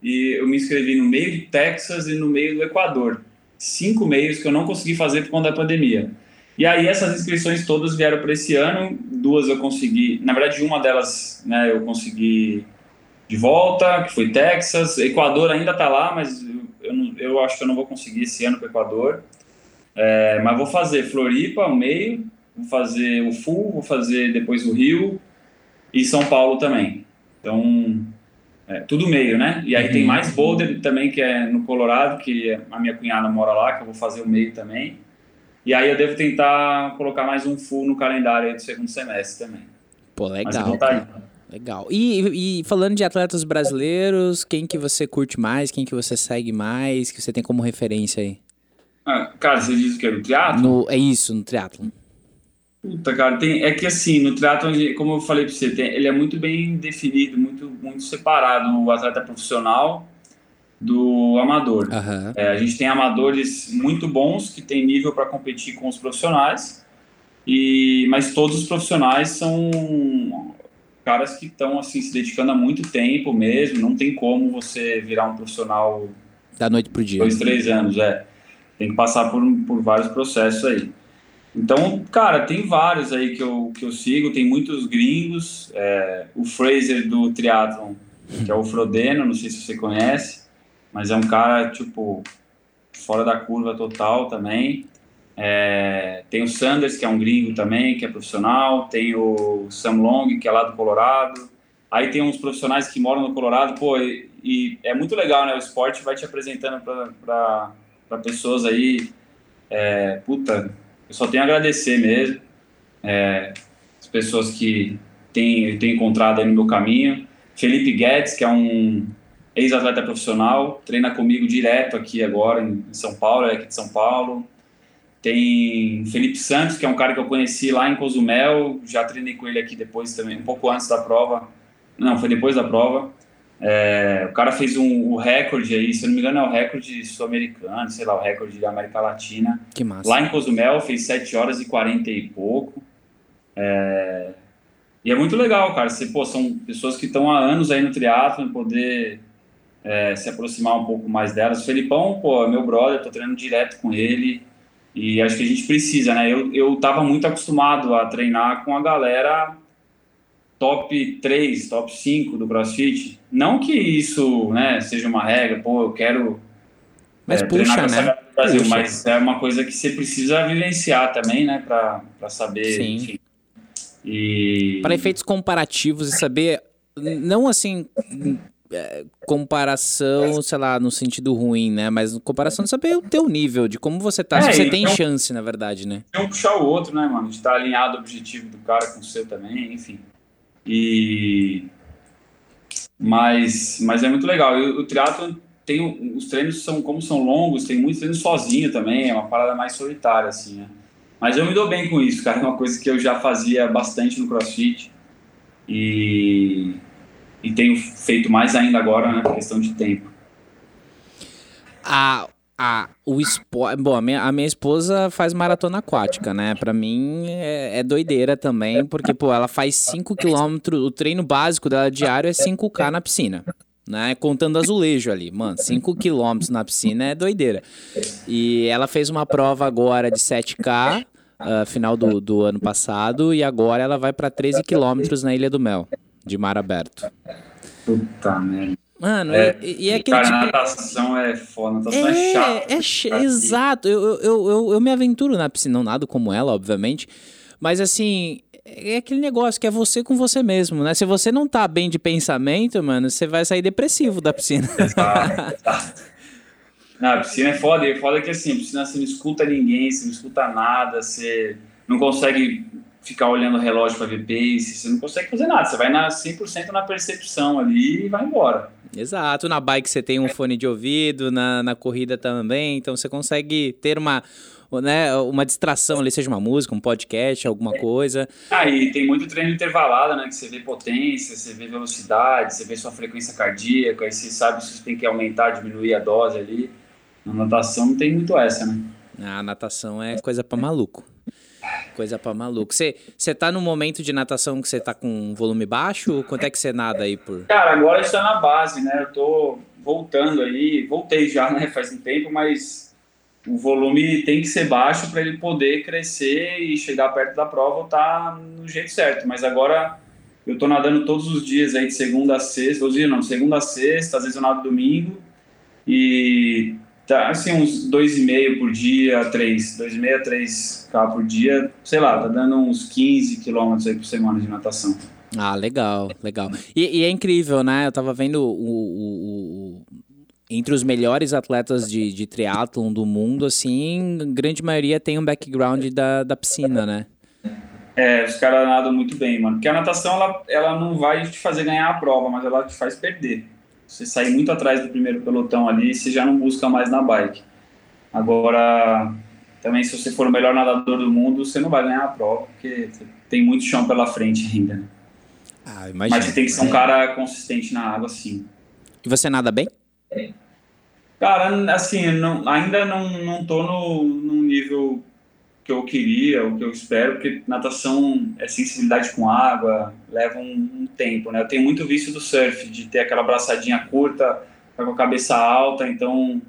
e eu me inscrevi no meio de Texas e no meio do Equador. Cinco meios que eu não consegui fazer por conta da pandemia. E aí essas inscrições todas vieram para esse ano, duas eu consegui, na verdade uma delas, né, eu consegui de volta, que foi Texas, Equador ainda tá lá, mas eu, eu, não- eu acho que eu não vou conseguir esse ano para Equador. É, mas vou fazer Floripa, o meio, vou fazer o Full, vou fazer depois o Rio e São Paulo também. Então, é, tudo meio, né? E aí Uhum. tem mais Boulder também, que é no Colorado, que a minha cunhada mora lá, que eu vou fazer o meio também. E aí eu devo tentar colocar mais um Full no calendário aí do segundo semestre também. Pô, legal. tá. Legal. E, e falando de atletas brasileiros, quem que você curte mais, quem que você segue mais, que você tem como referência aí? Ah, cara, você diz o que? No triatlo? No, é isso, no triatlon. Puta, cara, tem, é que assim, no triatlon, como eu falei pra você, tem- ele é muito bem definido, muito, muito separado, o atleta profissional do amador. Aham. É, a gente tem amadores muito bons que têm nível para competir com os profissionais, e mas todos os profissionais são caras que estão assim se dedicando há muito tempo mesmo. Não tem como você virar um profissional Da noite pro dia. dois, três anos, é. Tem que passar por, por vários processos aí. Então, cara, tem vários aí que eu, que eu sigo, tem muitos gringos. é, o Fraser do Triathlon, que é o Frodeno, não sei se você conhece, mas é um cara, tipo, fora da curva total também. É, tem o Sanders, que é um gringo também, que é profissional. Tem o Sam Long, que é lá do Colorado. Aí tem uns profissionais que moram no Colorado, pô, e, e é muito legal, né? O esporte vai te apresentando para pessoas aí. É, puta, eu só tenho a agradecer mesmo. É, as pessoas que eu tenho encontrado aí no meu caminho. Felipe Guedes, que é um ex-atleta profissional, treina comigo direto aqui agora em São Paulo, é aqui de São Paulo. Tem Felipe Santos, que é um cara que eu conheci lá em Cozumel, já treinei com ele aqui depois também, um pouco antes da prova. Não, foi depois da prova. É, o cara fez um, o recorde aí, se eu não me engano, é o recorde sul-americano, sei lá, o recorde da América Latina. Que massa. Lá em Cozumel, fez 7 horas e 40 e pouco. É, e é muito legal, cara. Você, pô, são pessoas que estão há anos aí no triatlo poder é, se aproximar um pouco mais delas. O Felipão, pô, é meu brother, tô treinando direto com ele. E acho que a gente precisa, né? Eu, eu tava muito acostumado a treinar com a galera top 3, top 5 do CrossFit. Não que isso, né, seja uma regra, pô, eu quero Mas é, treinar puxa, né? Brasil, Puxa. mas é uma coisa que você precisa vivenciar também, né, para saber, Sim. enfim. E... Para efeitos comparativos e saber, não assim, comparação, sei lá, no sentido ruim, né? Mas comparação de saber o teu nível, de como você tá, é, se você tem então, chance, na verdade, né? Um puxar o outro, né, mano? De estar tá alinhado o objetivo do cara com o seu também, enfim. E... Mas, mas é muito legal. o, o triatlo tem os treinos são como são longos, tem muitos treinos sozinho também, é uma parada mais solitária assim, né? Mas eu me dou bem com isso, cara, é uma coisa que eu já fazia bastante no CrossFit e e tenho feito mais ainda agora, né, por questão de tempo. A a, o esporte. Bom, a minha, a minha esposa faz maratona aquática, né? Pra mim é, é doideira também, porque, pô, ela faz 5 km. O treino básico dela diário é 5K na piscina né? Contando azulejo ali. Mano, 5 quilômetros na piscina é doideira. E ela fez uma prova agora de 7K, uh, ah, final do, do ano passado, e agora ela vai para 13 quilômetros na Ilha do Mel, de mar aberto. Puta merda. Mano, é, e, e é aquele cara, tipo... natação é foda, natação é, é chato. É, ch... exato. Eu, eu, eu, eu me aventuro na piscina, não nado como ela, obviamente. Mas assim, é aquele negócio que é você com você mesmo, né? Se você não tá bem de pensamento, mano, você vai sair depressivo da piscina. Exato, exato. Não, a piscina é foda, e é foda que assim, a piscina você não escuta ninguém, você não escuta nada, você não consegue ficar olhando o relógio para ver pace, você não consegue fazer nada, você vai na 100% na percepção ali e vai embora. Exato, na bike você tem um fone de ouvido, na, na corrida também, então você consegue ter uma, né, uma distração ali, seja uma música, um podcast, alguma coisa. Ah, e tem muito treino intervalado, né? Que você vê potência, você vê velocidade, você vê sua frequência cardíaca, aí você sabe se você tem que aumentar, diminuir a dose ali. Na natação não tem muito essa, né? A natação é coisa para maluco. Coisa para maluco. Você, tá no momento de natação que você tá com volume baixo? Quanto é que você nada aí por. Cara, agora está na base, né? Eu tô voltando aí, voltei já, né? Faz um tempo, mas o volume tem que ser baixo para ele poder crescer e chegar perto da prova tá no jeito certo. Mas agora eu tô nadando todos os dias aí de segunda a sexta, ou seja, não, segunda a sexta, às vezes eu nado domingo e tá assim uns dois e meio por dia, três, dois e meio a três k por dia, sei lá, tá dando uns 15 quilômetros aí por semana de natação. Ah, legal, legal. E, e, é incrível, né? Eu tava vendo o, o, o entre os melhores atletas de, de triatlon do mundo, assim, grande maioria tem um background da, da piscina, né? É, os caras nadam muito bem, mano. Porque a natação, ela, ela não vai te fazer ganhar a prova, mas ela te faz perder. Você sair muito atrás do primeiro pelotão ali, você já não busca mais na bike. Agora, também se você for o melhor nadador do mundo, você não vai ganhar a prova, porque tem muito chão pela frente ainda, né? Ah, imagina. Mas você tem que ser um cara consistente na água, sim. E você nada bem? Cara, assim, não, ainda não, não tô no, no nível que eu queria, o que eu espero, porque natação é sensibilidade com água, leva um, um, tempo, né? Eu tenho muito vício do surf, de ter aquela braçadinha curta, com a cabeça alta, então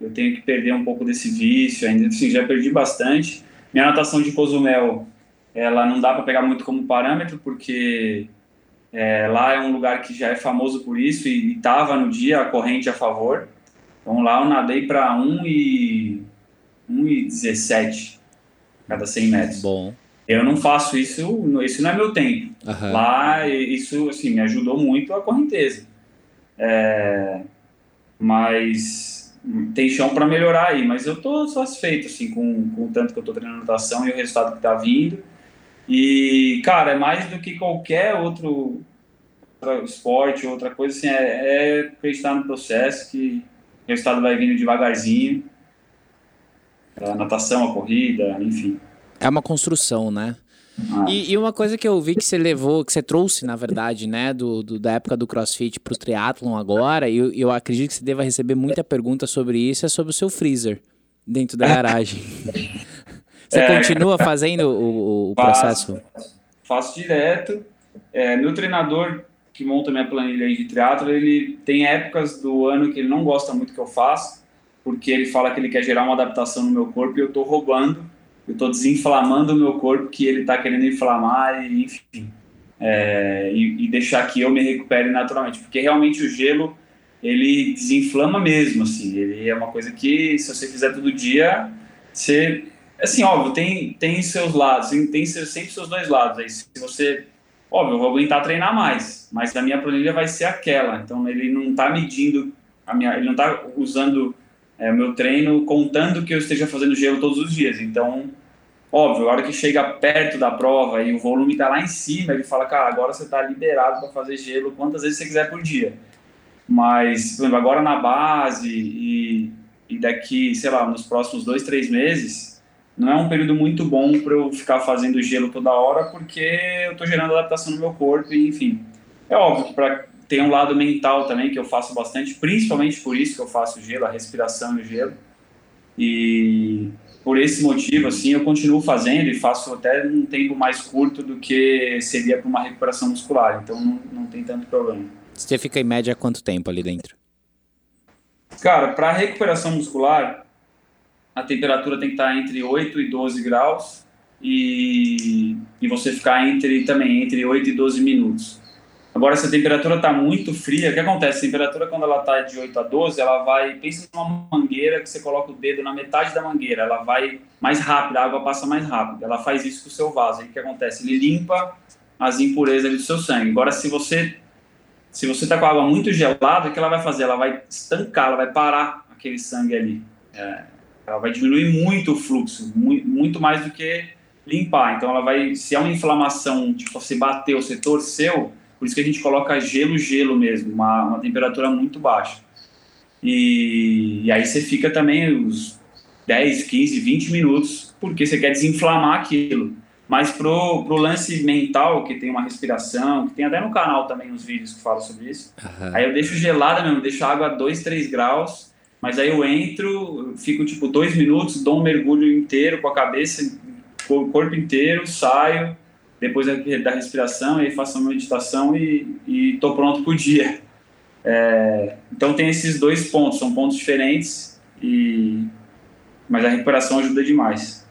eu tenho que perder um pouco desse vício, ainda assim, já perdi bastante. Minha natação de Cozumel, ela não dá para pegar muito como parâmetro, porque é, lá é um lugar que já é famoso por isso e estava no dia a corrente a favor. Então lá eu nadei para 1,17 cada 100 metros. Bom. Eu não faço isso, isso não é meu tempo. Uhum. Lá isso assim, me ajudou muito a correnteza. É, mas tem chão para melhorar aí, mas eu tô satisfeito assim com, com o tanto que eu tô treinando natação e o resultado que tá vindo. E, cara, é mais do que qualquer outro, outro esporte, outra coisa, assim, é, é acreditar no processo que o resultado vai vindo devagarzinho. A natação, a corrida, enfim. É uma construção, né? Ah. E, e, uma coisa que eu vi que você levou, que você trouxe, na verdade, né, do, do da época do CrossFit pro triatlon agora, e eu, eu acredito que você deva receber muita pergunta sobre isso, é sobre o seu freezer dentro da garagem. Você é, continua fazendo o, o processo? Faço, faço direto. É, meu treinador que monta minha planilha de triatlo, ele tem épocas do ano que ele não gosta muito que eu faço, porque ele fala que ele quer gerar uma adaptação no meu corpo e eu estou roubando, eu estou desinflamando o meu corpo que ele está querendo inflamar e enfim, é, e, e, deixar que eu me recupere naturalmente, porque realmente o gelo ele desinflama mesmo, assim. Ele é uma coisa que, se você fizer todo dia, você... Assim, óbvio, tem, tem seus lados, tem, sempre seus dois lados. Aí, se você... Óbvio, eu vou aguentar treinar mais, mas a minha planilha vai ser aquela. Então, ele não está medindo, a minha, ele não está usando é, o meu treino contando que eu esteja fazendo gelo todos os dias. Então, óbvio, a hora que chega perto da prova e o volume está lá em cima, ele fala, cara, agora você está liberado para fazer gelo quantas vezes você quiser por dia. Mas, por exemplo, agora na base e, e daqui, sei lá, nos próximos dois, três meses, não é um período muito bom para eu ficar fazendo gelo toda hora, porque eu estou gerando adaptação no meu corpo e, enfim. É óbvio que para tem um lado mental também que eu faço bastante, principalmente por isso que eu faço gelo, a respiração e o gelo. E por esse motivo, assim, eu continuo fazendo e faço até um tempo mais curto do que seria para uma recuperação muscular. Então não, não tem tanto problema. Você fica em média quanto tempo ali dentro? Cara, para recuperação muscular, a temperatura tem que estar entre 8 e 12 graus e, e você ficar entre também entre 8 e 12 minutos. Agora, se a temperatura está muito fria, o que acontece? A temperatura, quando ela está de 8 a 12, ela vai. Pensa numa mangueira que você coloca o dedo na metade da mangueira, ela vai mais rápido, a água passa mais rápido. Ela faz isso com o seu vaso. O que acontece? Ele limpa as impurezas do seu sangue. Agora, se você se você está com a água muito gelada, o que ela vai fazer? Ela vai estancar, ela vai parar aquele sangue ali. É, ela vai diminuir muito o fluxo, muito, muito mais do que limpar. Então, ela vai, se é uma inflamação, tipo, você bateu, você torceu, por isso que a gente coloca gelo, gelo mesmo, uma, uma temperatura muito baixa. E, e aí você fica também os 10, 15, 20 minutos, porque você quer desinflamar aquilo. Mas pro, pro lance mental, que tem uma respiração, que tem até no canal também uns vídeos que falam sobre isso, uhum. aí eu deixo gelada mesmo, deixo a água a 2, 3 graus, mas aí eu entro, fico tipo dois minutos, dou um mergulho inteiro com a cabeça, com o corpo inteiro, saio, depois da respiração, aí faço uma meditação e, e tô pronto pro dia. É, então tem esses dois pontos, são pontos diferentes, e, mas a recuperação ajuda demais.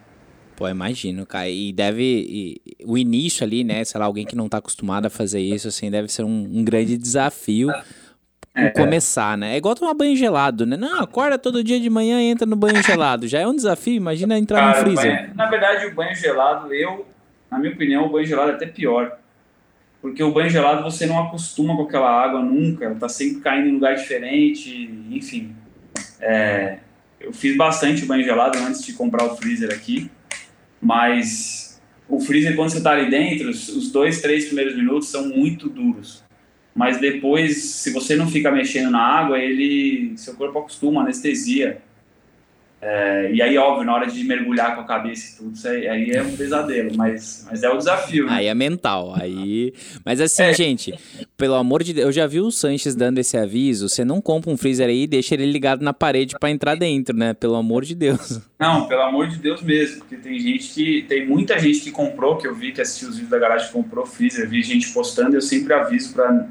Pô, imagino, cara. E deve. E, o início ali, né? Sei lá, alguém que não tá acostumado a fazer isso, assim, deve ser um, um grande desafio. É, começar, né? É igual tomar banho gelado, né? Não, acorda todo dia de manhã e entra no banho gelado. Já é um desafio, imagina entrar Cara, no freezer. Banho, na verdade, o banho gelado, eu, na minha opinião, o banho gelado é até pior. Porque o banho gelado você não acostuma com aquela água nunca, tá sempre caindo em lugar diferente, enfim. É, eu fiz bastante banho gelado antes de comprar o freezer aqui. Mas o freezer, quando você está ali dentro, os dois, três primeiros minutos são muito duros. Mas depois, se você não fica mexendo na água, ele, seu corpo acostuma, anestesia. É, e aí, óbvio, na hora de mergulhar com a cabeça e tudo, isso aí, aí é um pesadelo, mas, mas é o desafio. Né? Aí é mental, aí... Mas assim, é. gente, pelo amor de Deus, eu já vi o Sanches dando esse aviso, você não compra um freezer aí e deixa ele ligado na parede para entrar dentro, né? Pelo amor de Deus. Não, pelo amor de Deus mesmo, porque tem gente que... Tem muita gente que comprou, que eu vi que assistiu os vídeos da garagem comprou freezer, vi gente postando, eu sempre aviso para...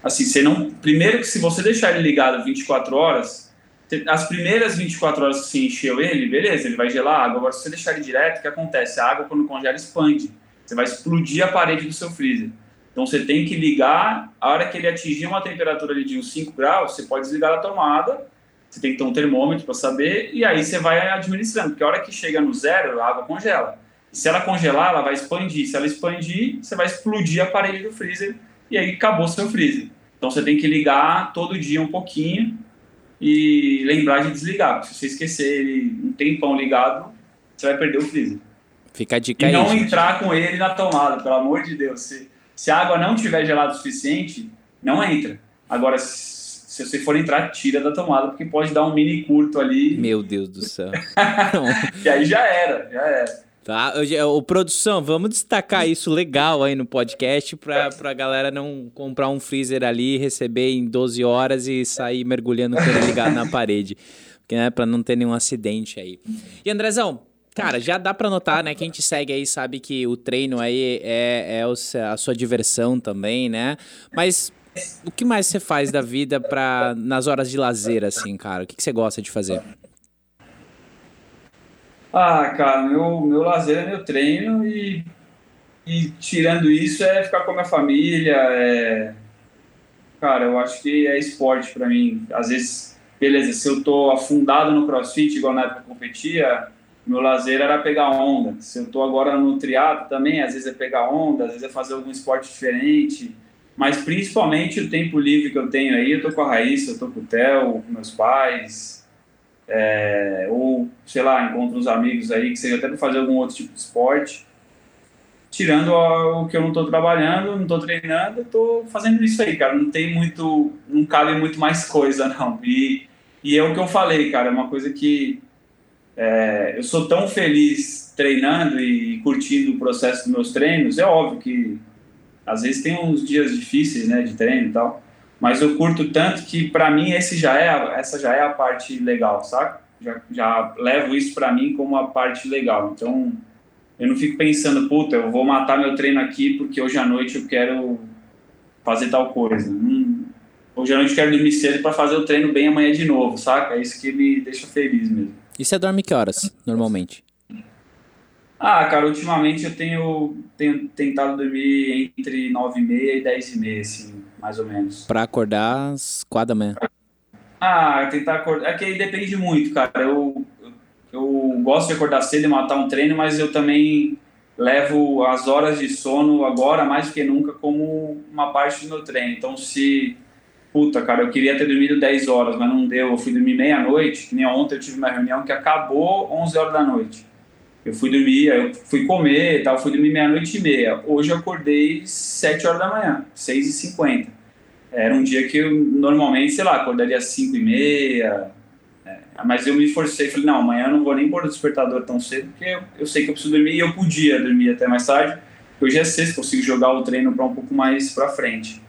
Assim, você não... Primeiro que se você deixar ele ligado 24 horas as primeiras 24 horas que você encheu ele, beleza, ele vai gelar a água. Agora, se você deixar ele direto, o que acontece? A água, quando congela, expande. Você vai explodir a parede do seu freezer. Então, você tem que ligar, a hora que ele atingir uma temperatura ali de uns 5 graus, você pode desligar a tomada, você tem que ter um termômetro para saber, e aí você vai administrando, porque a hora que chega no zero, a água congela. E se ela congelar, ela vai expandir. Se ela expandir, você vai explodir a parede do freezer, e aí acabou seu freezer. Então, você tem que ligar todo dia um pouquinho, e lembrar de desligar. Se você esquecer ele um tempão ligado, você vai perder o freezer. Fica a dica E não aí, entrar gente. com ele na tomada, pelo amor de Deus. Se, se a água não tiver gelada o suficiente, não entra. Agora, se, se você for entrar, tira da tomada, porque pode dar um mini curto ali. Meu Deus do céu. e aí já era, já era. Tá, o produção, vamos destacar isso legal aí no podcast pra, pra galera não comprar um freezer ali, receber em 12 horas e sair mergulhando com ele ligado na parede. Porque, né, pra não ter nenhum acidente aí. E Andrezão, cara, já dá pra notar, né? Quem te segue aí sabe que o treino aí é, é a sua diversão também, né? Mas o que mais você faz da vida pra, nas horas de lazer, assim, cara? O que, que você gosta de fazer? Ah, cara, meu, meu lazer é meu treino e, e tirando isso é ficar com a minha família, é, Cara, eu acho que é esporte para mim. Às vezes, beleza, se eu tô afundado no crossfit, igual na época que eu competia, meu lazer era pegar onda. Se eu tô agora no triatlo também, às vezes é pegar onda, às vezes é fazer algum esporte diferente. Mas principalmente o tempo livre que eu tenho aí, eu tô com a Raíssa, eu tô com o Theo, com meus pais, é, ou sei lá, encontro uns amigos aí que seja até para fazer algum outro tipo de esporte tirando o que eu não estou trabalhando, não estou treinando, estou fazendo isso aí, cara. Não tem muito, não cabe muito mais coisa, não. E, e é o que eu falei, cara, é uma coisa que é, eu sou tão feliz treinando e curtindo o processo dos meus treinos. É óbvio que às vezes tem uns dias difíceis, né, de treino e tal, mas eu curto tanto que para mim esse já é, essa já é a parte legal, saca? Já, já levo isso para mim como a parte legal. Então eu não fico pensando, puta, eu vou matar meu treino aqui porque hoje à noite eu quero fazer tal coisa. Hum, hoje à noite eu quero dormir cedo para fazer o treino bem amanhã de novo, saca? É isso que me deixa feliz mesmo. E você dorme que horas, normalmente? Ah, cara, ultimamente eu tenho, tenho tentado dormir entre 9 e meia e 10 e meia, assim, mais ou menos. Pra acordar às 4 da manhã. Ah, tentar acordar. É que aí depende muito, cara. Eu, eu gosto de acordar cedo e matar um treino, mas eu também levo as horas de sono agora mais do que nunca como uma parte do meu treino. Então, se puta, cara, eu queria ter dormido 10 horas, mas não deu. Eu fui dormir meia-noite, que nem ontem eu tive uma reunião que acabou 11 horas da noite. Eu fui dormir, eu fui comer e tal, fui dormir meia-noite e meia. Hoje eu acordei 7 horas da manhã, 6 e 50 Era um dia que eu normalmente, sei lá, acordaria 5 e meia, mas eu me forcei, falei, não, amanhã eu não vou nem pôr o despertador tão cedo, porque eu, eu sei que eu preciso dormir e eu podia dormir até mais tarde. Hoje é sexta, consigo jogar o treino para um pouco mais para frente.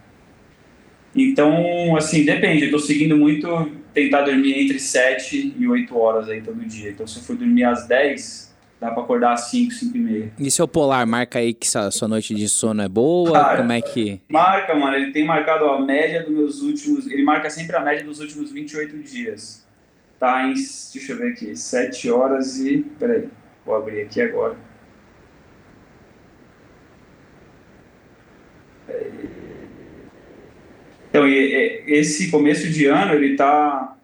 Então, assim, depende. Eu tô seguindo muito tentar dormir entre 7 e 8 horas aí todo dia. Então, se eu for dormir às 10, dá para acordar às 5, 5 e meia. E seu polar marca aí que sua, sua noite de sono é boa? Cara, Como é que. Marca, mano. Ele tem marcado a média dos meus últimos. Ele marca sempre a média dos últimos 28 dias tá em, deixa eu ver aqui, 7 horas e, peraí, vou abrir aqui agora. Então, esse começo de ano, ele tá,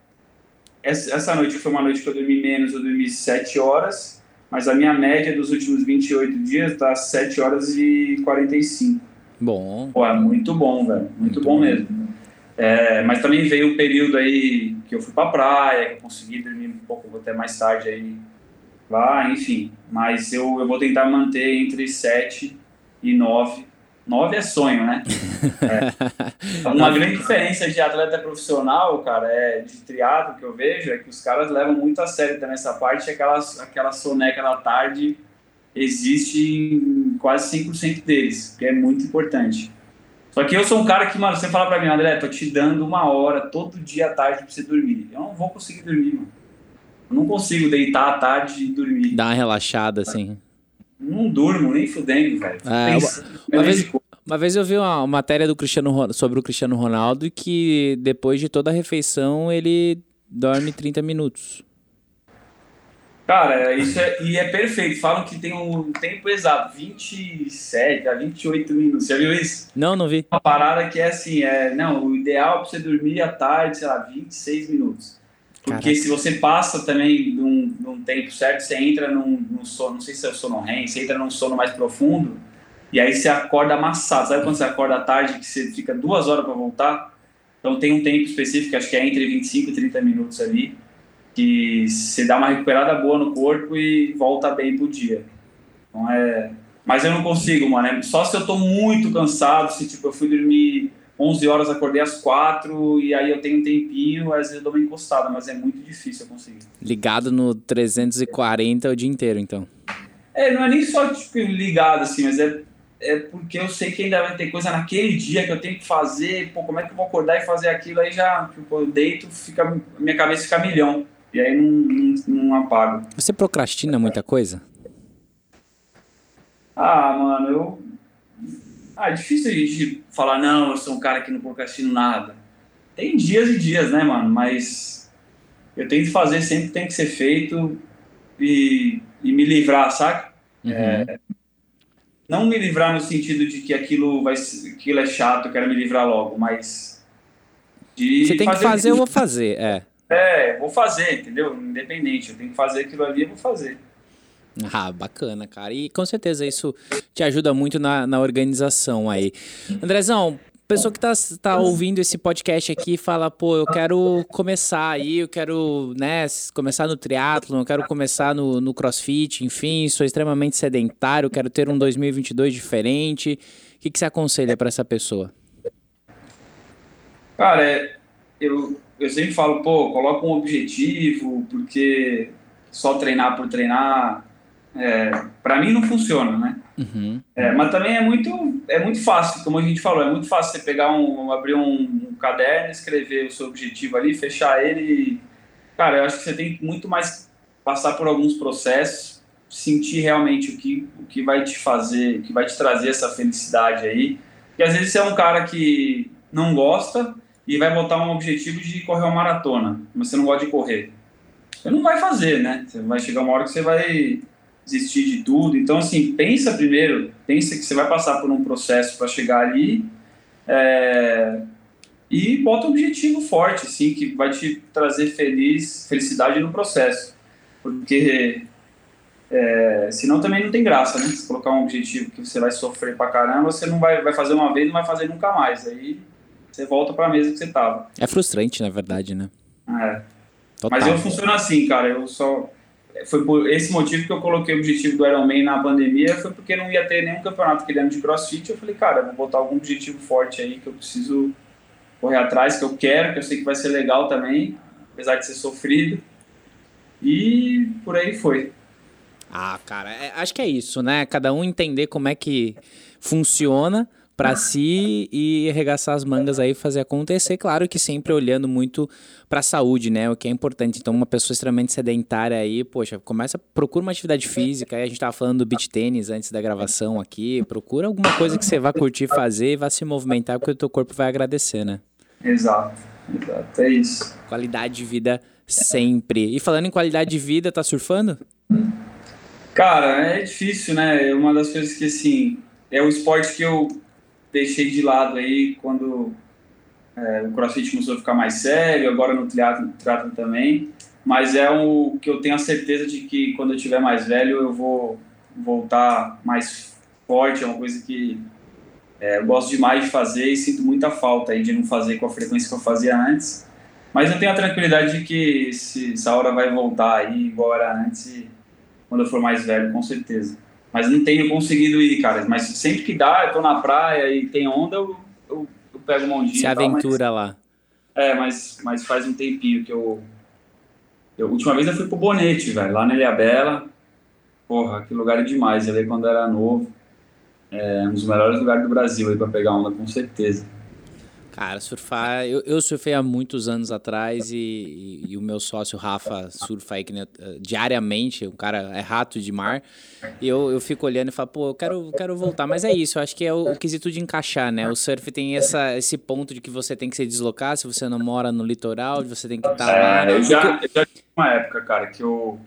essa noite foi uma noite que eu dormi menos, eu dormi 7 horas, mas a minha média dos últimos 28 dias tá 7 horas e 45. Bom. Pô, é muito bom, velho, muito, muito bom, bom mesmo. É, mas também veio o um período aí que eu fui pra praia, que eu consegui dormir um pouco até mais tarde aí lá, enfim. Mas eu, eu vou tentar manter entre 7 e 9. 9 é sonho, né? É. Uma grande diferença de atleta profissional, cara, é de triatlo que eu vejo, é que os caras levam muito a sério também essa parte, aquela, aquela soneca da tarde existe em quase 100% deles, que é muito importante. Só que eu sou um cara que, mano, você fala pra mim, André, tô te dando uma hora todo dia à tarde pra você dormir. Eu não vou conseguir dormir, mano. Eu não consigo deitar à tarde e dormir. Dá uma relaxada, assim. Não durmo, nem fudendo, velho. É, uma, uma, vez, uma vez eu vi uma matéria do Cristiano sobre o Cristiano Ronaldo que depois de toda a refeição ele dorme 30 minutos. Cara, isso é, e é perfeito. Falam que tem um tempo exato, 27 a 28 minutos. Já viu isso? Não, não vi. Uma parada que é assim, é, não, o ideal é pra você dormir à tarde, sei lá, 26 minutos. Porque Caraca. se você passa também num, num tempo certo, você entra num, num sono, não sei se é sono REM, você entra num sono mais profundo, e aí você acorda amassado. Sabe quando você acorda à tarde que você fica duas horas para voltar? Então tem um tempo específico, acho que é entre 25 e 30 minutos ali que você dá uma recuperada boa no corpo e volta bem pro dia. Então é. Mas eu não consigo, mano. É só se eu tô muito cansado, se tipo, eu fui dormir 11 horas, acordei às 4 e aí eu tenho um tempinho, às vezes eu dou uma encostada, mas é muito difícil eu conseguir. Ligado no 340 o dia inteiro, então. É, não é nem só tipo, ligado assim, mas é, é porque eu sei que ainda vai ter coisa naquele dia que eu tenho que fazer, pô, como é que eu vou acordar e fazer aquilo? Aí já, tipo, eu deito, fica, minha cabeça fica milhão e aí não, não, não apago. Você procrastina muita coisa? Ah, mano, eu. Ah, é difícil a gente falar, não, eu sou um cara que não procrastino nada. Tem dias e dias, né, mano? Mas eu tento fazer sempre que tem que ser feito e, e me livrar, saca? Uhum. É, não me livrar no sentido de que aquilo vai aquilo é chato, eu quero me livrar logo, mas de Você tem fazer que fazer, eu vou fazer, é. É, vou fazer, entendeu? Independente, eu tenho que fazer aquilo ali, eu vou fazer. Ah, bacana, cara. E com certeza isso te ajuda muito na, na organização aí. Andrezão, pessoa que tá, tá ouvindo esse podcast aqui fala, pô, eu quero começar aí, eu quero, né, começar no triatlo, eu quero começar no, no crossfit, enfim, sou extremamente sedentário, quero ter um 2022 diferente. O que, que você aconselha para essa pessoa? Cara, é, eu, eu sempre falo, pô, coloca um objetivo, porque só treinar por treinar, é, para mim não funciona, né? Uhum. É, mas também é muito, é muito fácil, como a gente falou, é muito fácil você pegar um, abrir um, um caderno, escrever o seu objetivo ali, fechar ele. E, cara, eu acho que você tem muito mais passar por alguns processos, sentir realmente o que, o que vai te fazer, o que vai te trazer essa felicidade aí. Porque às vezes você é um cara que não gosta, e vai botar um objetivo de correr uma maratona, mas você não gosta de correr. Você não vai fazer, né? Você vai chegar uma hora que você vai desistir de tudo. Então, assim, pensa primeiro, pensa que você vai passar por um processo para chegar ali é, e bota um objetivo forte, assim, que vai te trazer feliz, felicidade no processo. Porque é, senão também não tem graça, né? Se colocar um objetivo que você vai sofrer pra caramba, você não vai, vai fazer uma vez e não vai fazer nunca mais. Aí você volta para a mesa que você tava. É frustrante, na verdade, né? É. Total. Mas eu funciono assim, cara. Eu só. Foi por esse motivo que eu coloquei o objetivo do Ironman na pandemia, foi porque não ia ter nenhum campeonato aquele ano de crossfit. Eu falei, cara, vou botar algum objetivo forte aí que eu preciso correr atrás, que eu quero, que eu sei que vai ser legal também, apesar de ser sofrido. E por aí foi. Ah, cara, é, acho que é isso, né? Cada um entender como é que funciona para si e arregaçar as mangas aí fazer acontecer. Claro que sempre olhando muito para a saúde, né? O que é importante. Então, uma pessoa extremamente sedentária aí, poxa, começa, procura uma atividade física. Aí a gente tava falando do beach tênis antes da gravação aqui. Procura alguma coisa que você vá curtir fazer e vá se movimentar, porque o teu corpo vai agradecer, né? Exato, exato, é isso. Qualidade de vida sempre. E falando em qualidade de vida, tá surfando? Cara, é difícil, né? É uma das coisas que, assim, é o esporte que eu deixei de lado aí quando é, o crossfit começou a ficar mais sério, agora no triatlo, também, mas é o que eu tenho a certeza de que quando eu tiver mais velho eu vou voltar mais forte, é uma coisa que é, eu gosto demais de fazer e sinto muita falta aí de não fazer com a frequência que eu fazia antes, mas eu tenho a tranquilidade de que se, essa hora vai voltar aí era antes quando eu for mais velho, com certeza mas não tenho conseguido ir, cara. Mas sempre que dá, eu tô na praia e tem onda, eu, eu, eu pego uma ondinha. Se aventura tal, mas, lá. É, mas, mas faz um tempinho que eu. eu última vez eu fui pro Bonete, velho, lá na Ilhabela. Porra, que lugar é demais. Eu quando era novo. É um dos melhores lugares do Brasil aí pra pegar onda, com certeza. Cara, surfar. Eu, eu surfei há muitos anos atrás e, e, e o meu sócio Rafa surfa aí né, diariamente. O cara é rato de mar. E eu, eu fico olhando e falo, pô, eu quero, quero voltar. Mas é isso, eu acho que é o, o quesito de encaixar, né? O surf tem essa, esse ponto de que você tem que se deslocar se você não mora no litoral, você tem que estar tá é, lá. Eu já, eu já tive uma época, cara, que eu.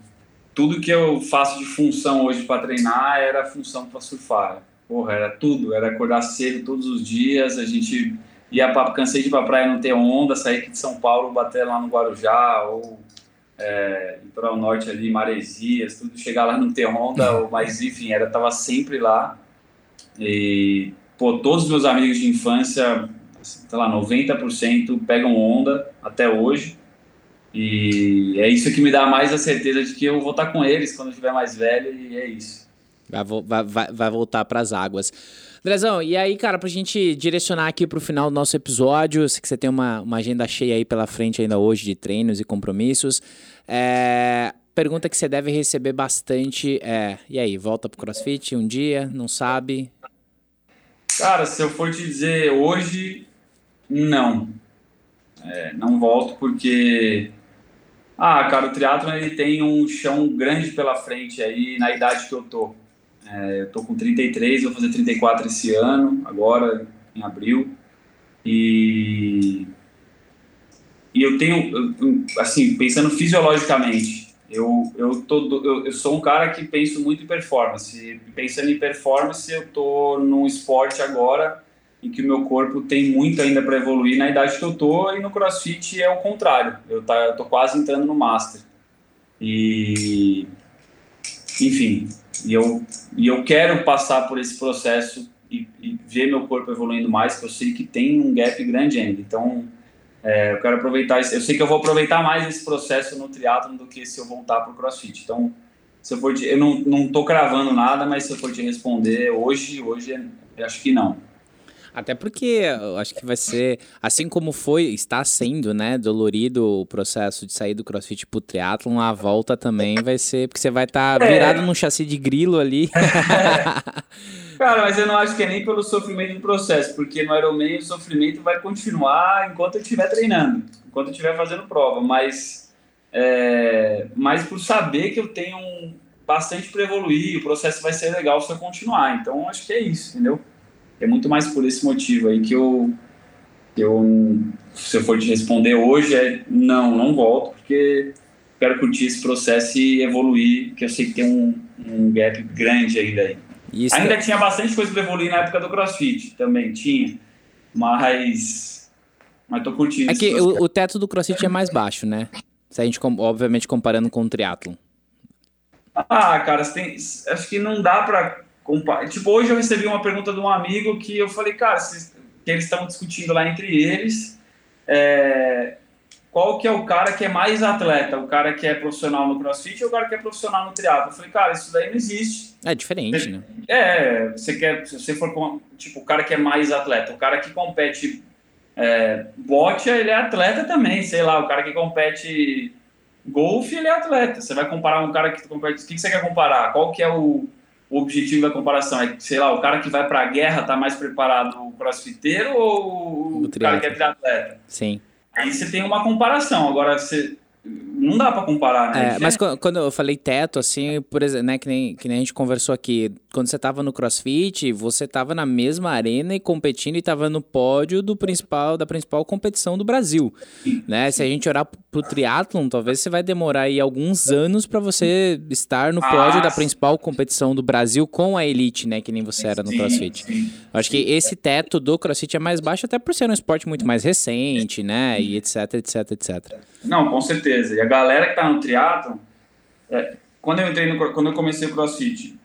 Tudo que eu faço de função hoje para treinar era função para surfar. Porra, era tudo. Era acordar cedo todos os dias, a gente ia pra, cansei de ir pra praia não ter onda, sair aqui de São Paulo, bater lá no Guarujá, ou é, o norte ali, Maresias, tudo, chegar lá não ter onda, ou, mas enfim, era, tava sempre lá. E, pô, todos os meus amigos de infância, sei lá, 90% pegam onda até hoje. E é isso que me dá mais a certeza de que eu vou estar com eles quando eu estiver mais velho, e é isso. Vai, vai, vai voltar para as águas. Drezão, e aí, cara, pra gente direcionar aqui pro final do nosso episódio, sei que você tem uma, uma agenda cheia aí pela frente ainda hoje de treinos e compromissos. É, pergunta que você deve receber bastante é: e aí, volta pro CrossFit um dia? Não sabe? Cara, se eu for te dizer hoje, não. É, não volto porque. Ah, cara, o triatlon ele tem um chão grande pela frente aí na idade que eu tô. É, eu tô com 33, vou fazer 34 esse ano, agora em abril. E, e eu tenho, assim, pensando fisiologicamente, eu, eu, tô, eu, eu sou um cara que penso muito em performance. Pensando em performance, eu tô num esporte agora e que o meu corpo tem muito ainda para evoluir na idade que eu tô e no CrossFit é o contrário. Eu tá eu tô quase entrando no master. E enfim, e eu e eu quero passar por esse processo e, e ver meu corpo evoluindo mais, que eu sei que tem um gap grande ainda. Então, é, eu quero aproveitar, eu sei que eu vou aproveitar mais esse processo no triatlo do que se eu voltar para o CrossFit. Então, se eu for eu não, não tô cravando nada, mas se eu for te responder hoje, hoje eu acho que não. Até porque eu acho que vai ser, assim como foi, está sendo, né, dolorido o processo de sair do crossfit pro triatlon, a volta também vai ser, porque você vai estar tá virado é. num chassi de grilo ali. Cara, mas eu não acho que é nem pelo sofrimento do processo, porque no Ironman o sofrimento vai continuar enquanto eu estiver treinando, enquanto eu estiver fazendo prova, mas, é, mas por saber que eu tenho um, bastante para evoluir, o processo vai ser legal se eu continuar. Então acho que é isso, entendeu? É muito mais por esse motivo aí que eu, eu se eu for te responder hoje, é não, não volto, porque quero curtir esse processo e evoluir, que eu sei que tem um, um gap grande ainda aí. Isso ainda é... tinha bastante coisa para evoluir na época do CrossFit, também tinha, mas mas tô curtindo. É que o, o, teto do CrossFit é mais baixo, né? Se a gente, obviamente, comparando com o triatlon. Ah, cara, tem, acho que não dá para Tipo, hoje eu recebi uma pergunta de um amigo que eu falei, cara, que eles estão discutindo lá entre eles é, qual que é o cara que é mais atleta, o cara que é profissional no crossfit ou o cara que é profissional no triatlo. Eu falei, cara, isso daí não existe. É diferente, né? É, você quer, se você for com, tipo, o cara que é mais atleta, o cara que compete é, bote, ele é atleta também, sei lá, o cara que compete golfe, ele é atleta. Você vai comparar um cara que compete, o que, que você quer comparar? Qual que é o o objetivo da comparação é, sei lá, o cara que vai para a guerra está mais preparado o crossfiteiro ou o, o cara que é triatleta? Sim. Aí você tem uma comparação. Agora, você, não dá para comparar, né? É, mas quando eu falei teto, assim, por exemplo, né, que nem, que nem a gente conversou aqui, quando você tava no CrossFit, você tava na mesma arena e competindo e tava no pódio do principal, da principal competição do Brasil, né? Se a gente olhar pro triatlon, talvez você vai demorar aí alguns anos para você estar no pódio ah, da principal competição do Brasil com a elite, né, que nem você era no CrossFit. Sim, acho que esse teto do CrossFit é mais baixo até por ser um esporte muito mais recente, né, e etc, etc, etc. Não, com certeza. E a galera que tá no triatlon, é, quando eu entrei no, quando eu comecei o CrossFit,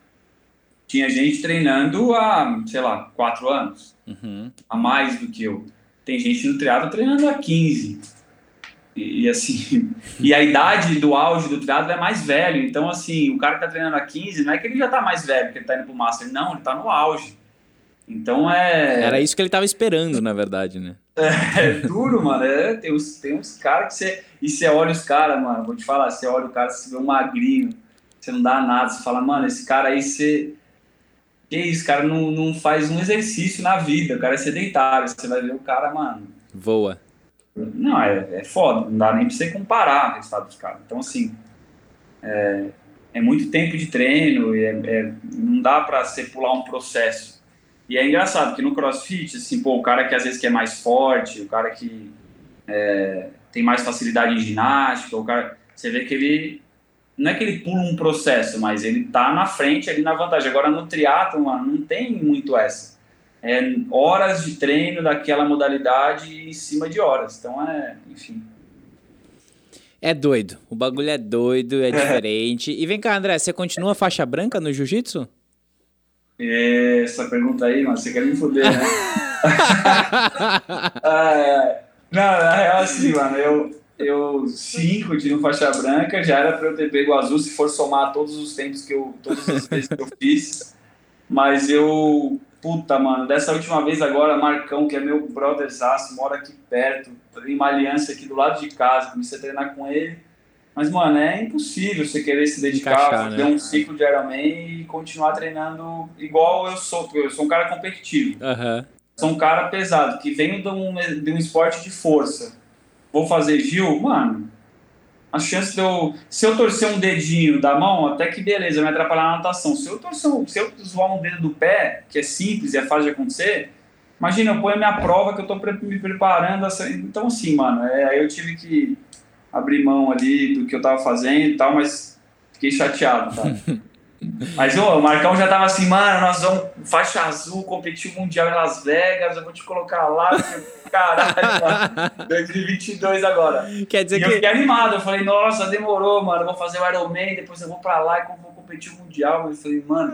tinha gente treinando há, sei lá, quatro anos, uhum. a mais do que eu. Tem gente no triatlo treinando há 15. E, e, assim, e a idade do auge do triatlo é mais velho. Então, assim, o cara que tá treinando há 15, não é que ele já tá mais velho, que ele tá indo pro Master. Não, ele tá no auge. Então é. Era isso que ele tava esperando, na verdade, né? É, é duro, mano. É, tem uns, tem uns caras que você. E você olha os caras, mano. Vou te falar, você olha o cara, você vê um magrinho, você não dá nada. Você fala, mano, esse cara aí, você. Que isso, cara não, não faz um exercício na vida. O cara é sedentário. Você vai ver o cara, mano. Voa. Não, é, é foda. Não dá nem pra você comparar o resultado dos caras. Então, assim. É, é muito tempo de treino. E é, é não dá pra você pular um processo. E é engraçado que no crossfit, assim, pô, o cara que às vezes que é mais forte, o cara que é, tem mais facilidade em ginástica, o cara, você vê que ele não é que ele pula um processo, mas ele tá na frente ali na vantagem. Agora no triatlo, mano, não tem muito essa. É horas de treino daquela modalidade em cima de horas. Então é, enfim. É doido. O bagulho é doido, é diferente. e vem cá, André, você continua faixa branca no jiu-jitsu? Essa pergunta aí, mano, você quer me foder, né? é, não, na real, assim, mano, eu, eu sim, continuo faixa branca, já era pra eu ter pego azul se for somar todos os tempos que eu, todas as vezes que eu fiz, mas eu, puta, mano, dessa última vez agora, Marcão, que é meu brotherzaço, mora aqui perto, tem uma aliança aqui do lado de casa, comecei a treinar com ele, mas, mano, é impossível você querer se dedicar, Encaixar, fazer né? um ciclo de Ironman e continuar treinando igual eu sou. Eu sou um cara competitivo. Uhum. Sou um cara pesado, que vem de um, de um esporte de força. Vou fazer Gil, mano, a chance de eu. Se eu torcer um dedinho da mão, até que beleza, vai atrapalhar na natação. Se eu torcer, se eu zoar um dedo do pé, que é simples e é fácil de acontecer, imagina, eu ponho a minha prova que eu tô me preparando. Então, assim, mano, é, aí eu tive que abrir mão ali do que eu tava fazendo e tal, mas fiquei chateado, tá? Mas ô, o Marcão já tava assim, mano, nós vamos faixa azul, competir o Mundial em Las Vegas, eu vou te colocar lá, caralho, mano, 2022 agora. Quer dizer e que... eu fiquei animado, eu falei, nossa, demorou, mano, eu vou fazer o Ironman, depois eu vou pra lá e vou competir o Mundial. Eu falei, mano,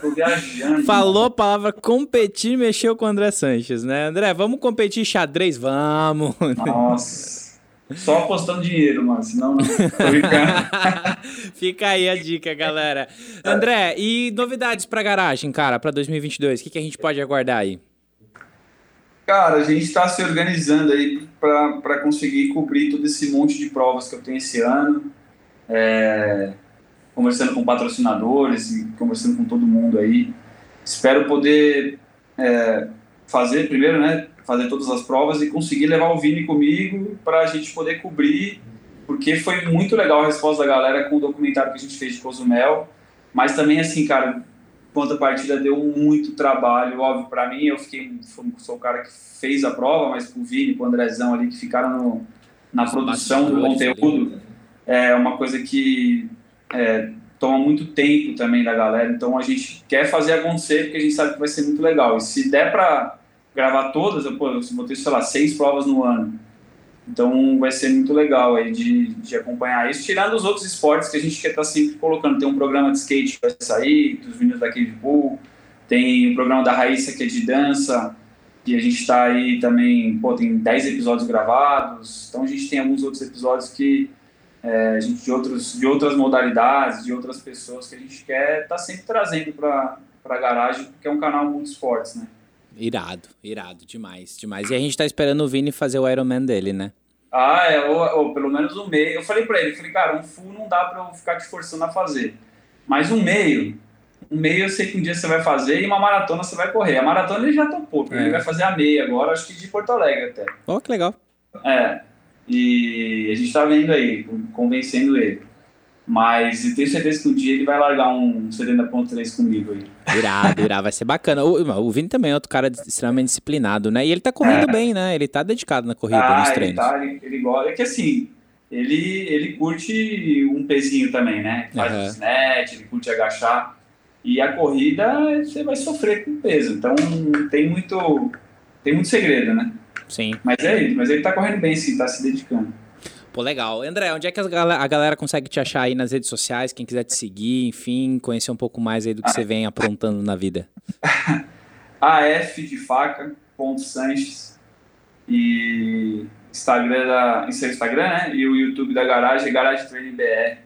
tô viajando. Falou a palavra competir, mexeu com o André Sanches, né? André, vamos competir xadrez? Vamos! Nossa... Só apostando dinheiro, mano, senão não. Fica aí a dica, galera. André, e novidades pra garagem, cara, pra 2022? O que, que a gente pode aguardar aí? Cara, a gente está se organizando aí para conseguir cobrir todo esse monte de provas que eu tenho esse ano. É, conversando com patrocinadores e conversando com todo mundo aí. Espero poder é, fazer primeiro, né? Fazer todas as provas e conseguir levar o Vini comigo para a gente poder cobrir, porque foi muito legal a resposta da galera com o documentário que a gente fez de Cozumel, mas também assim, cara, quanto a partida deu muito trabalho, óbvio, para mim, eu fiquei, sou o cara que fez a prova, mas com o Vini, com o Andrezão ali, que ficaram no, na produção do conteúdo, é uma coisa que é, toma muito tempo também da galera, então a gente quer fazer acontecer, porque a gente sabe que vai ser muito legal, e se der para gravar todas, eu, pô, eu sei lá, seis provas no ano. Então vai ser muito legal aí de, de acompanhar isso, tirando os outros esportes que a gente quer estar tá sempre colocando. Tem um programa de skate que vai sair, dos meninos da Cave Pool, tem o programa da Raíssa que é de dança, que a gente está aí também, pô, tem 10 episódios gravados, então a gente tem alguns outros episódios que é, a gente de, outros, de outras modalidades, de outras pessoas que a gente quer estar tá sempre trazendo para a garagem, porque é um canal muito esportes, né? Irado, irado, demais, demais. E a gente tá esperando o Vini fazer o Ironman dele, né? Ah, é, ou, ou, pelo menos um meio. Eu falei pra ele, falei, cara, um full não dá pra eu ficar te forçando a fazer. Mas um meio, um meio eu sei que um dia você vai fazer e uma maratona você vai correr. A maratona ele já topou, porque é. ele vai fazer a meia agora, acho que de Porto Alegre até. Ó, oh, que legal. É, e a gente tá vendo aí, convencendo ele. Mas eu tenho certeza que um dia ele vai largar um 70.3 comigo aí. Irado, irado, vai ser bacana. O, o Vini também é outro cara extremamente disciplinado, né? E ele tá correndo é. bem, né? Ele tá dedicado na corrida, ah, nos treinos. Ele, tá, ele, ele gosta. É que assim, ele, ele curte um pezinho também, né? Faz uhum. snatch, ele curte agachar. E a corrida, você vai sofrer com peso. Então, tem muito, tem muito segredo, né? Sim. Mas é ele, mas ele tá correndo bem, sim, tá se dedicando. Pô, legal. André, onde é que a galera, a galera, consegue te achar aí nas redes sociais? Quem quiser te seguir, enfim, conhecer um pouco mais aí do que você vem aprontando na vida. AF de faca, ponto Sanches. E Instagram da, seu Instagram, né? E o YouTube da Garagem, Garagem Training BR.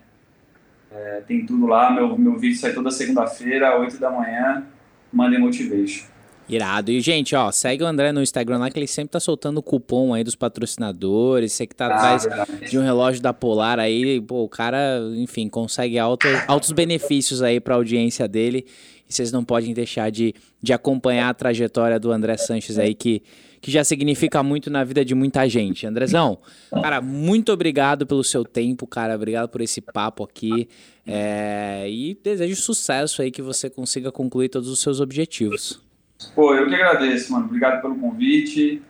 É, tem tudo lá. Meu, meu vídeo sai toda segunda-feira, 8 da manhã. Monday Motivation. Irado. E, gente, ó, segue o André no Instagram lá, que ele sempre tá soltando cupom aí dos patrocinadores. Você que tá ah, atrás verdade. de um relógio da Polar aí, pô, o cara, enfim, consegue altos, altos benefícios aí pra audiência dele. E vocês não podem deixar de, de acompanhar a trajetória do André Sanches aí, que, que já significa muito na vida de muita gente. Andrezão, cara, muito obrigado pelo seu tempo, cara. Obrigado por esse papo aqui. É, e desejo sucesso aí, que você consiga concluir todos os seus objetivos. Pô, eu que agradeço, mano. Obrigado pelo convite.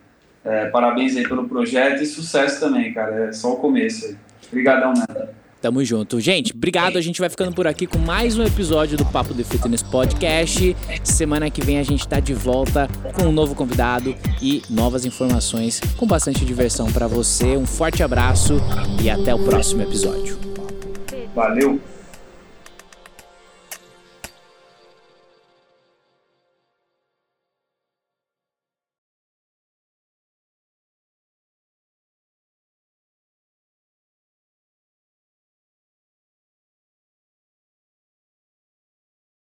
É, parabéns aí pelo projeto e sucesso também, cara. É só o começo aí. Obrigadão, né? Tamo junto. Gente, obrigado. A gente vai ficando por aqui com mais um episódio do Papo de Fitness Podcast. Semana que vem a gente tá de volta com um novo convidado e novas informações com bastante diversão para você. Um forte abraço e até o próximo episódio. Valeu!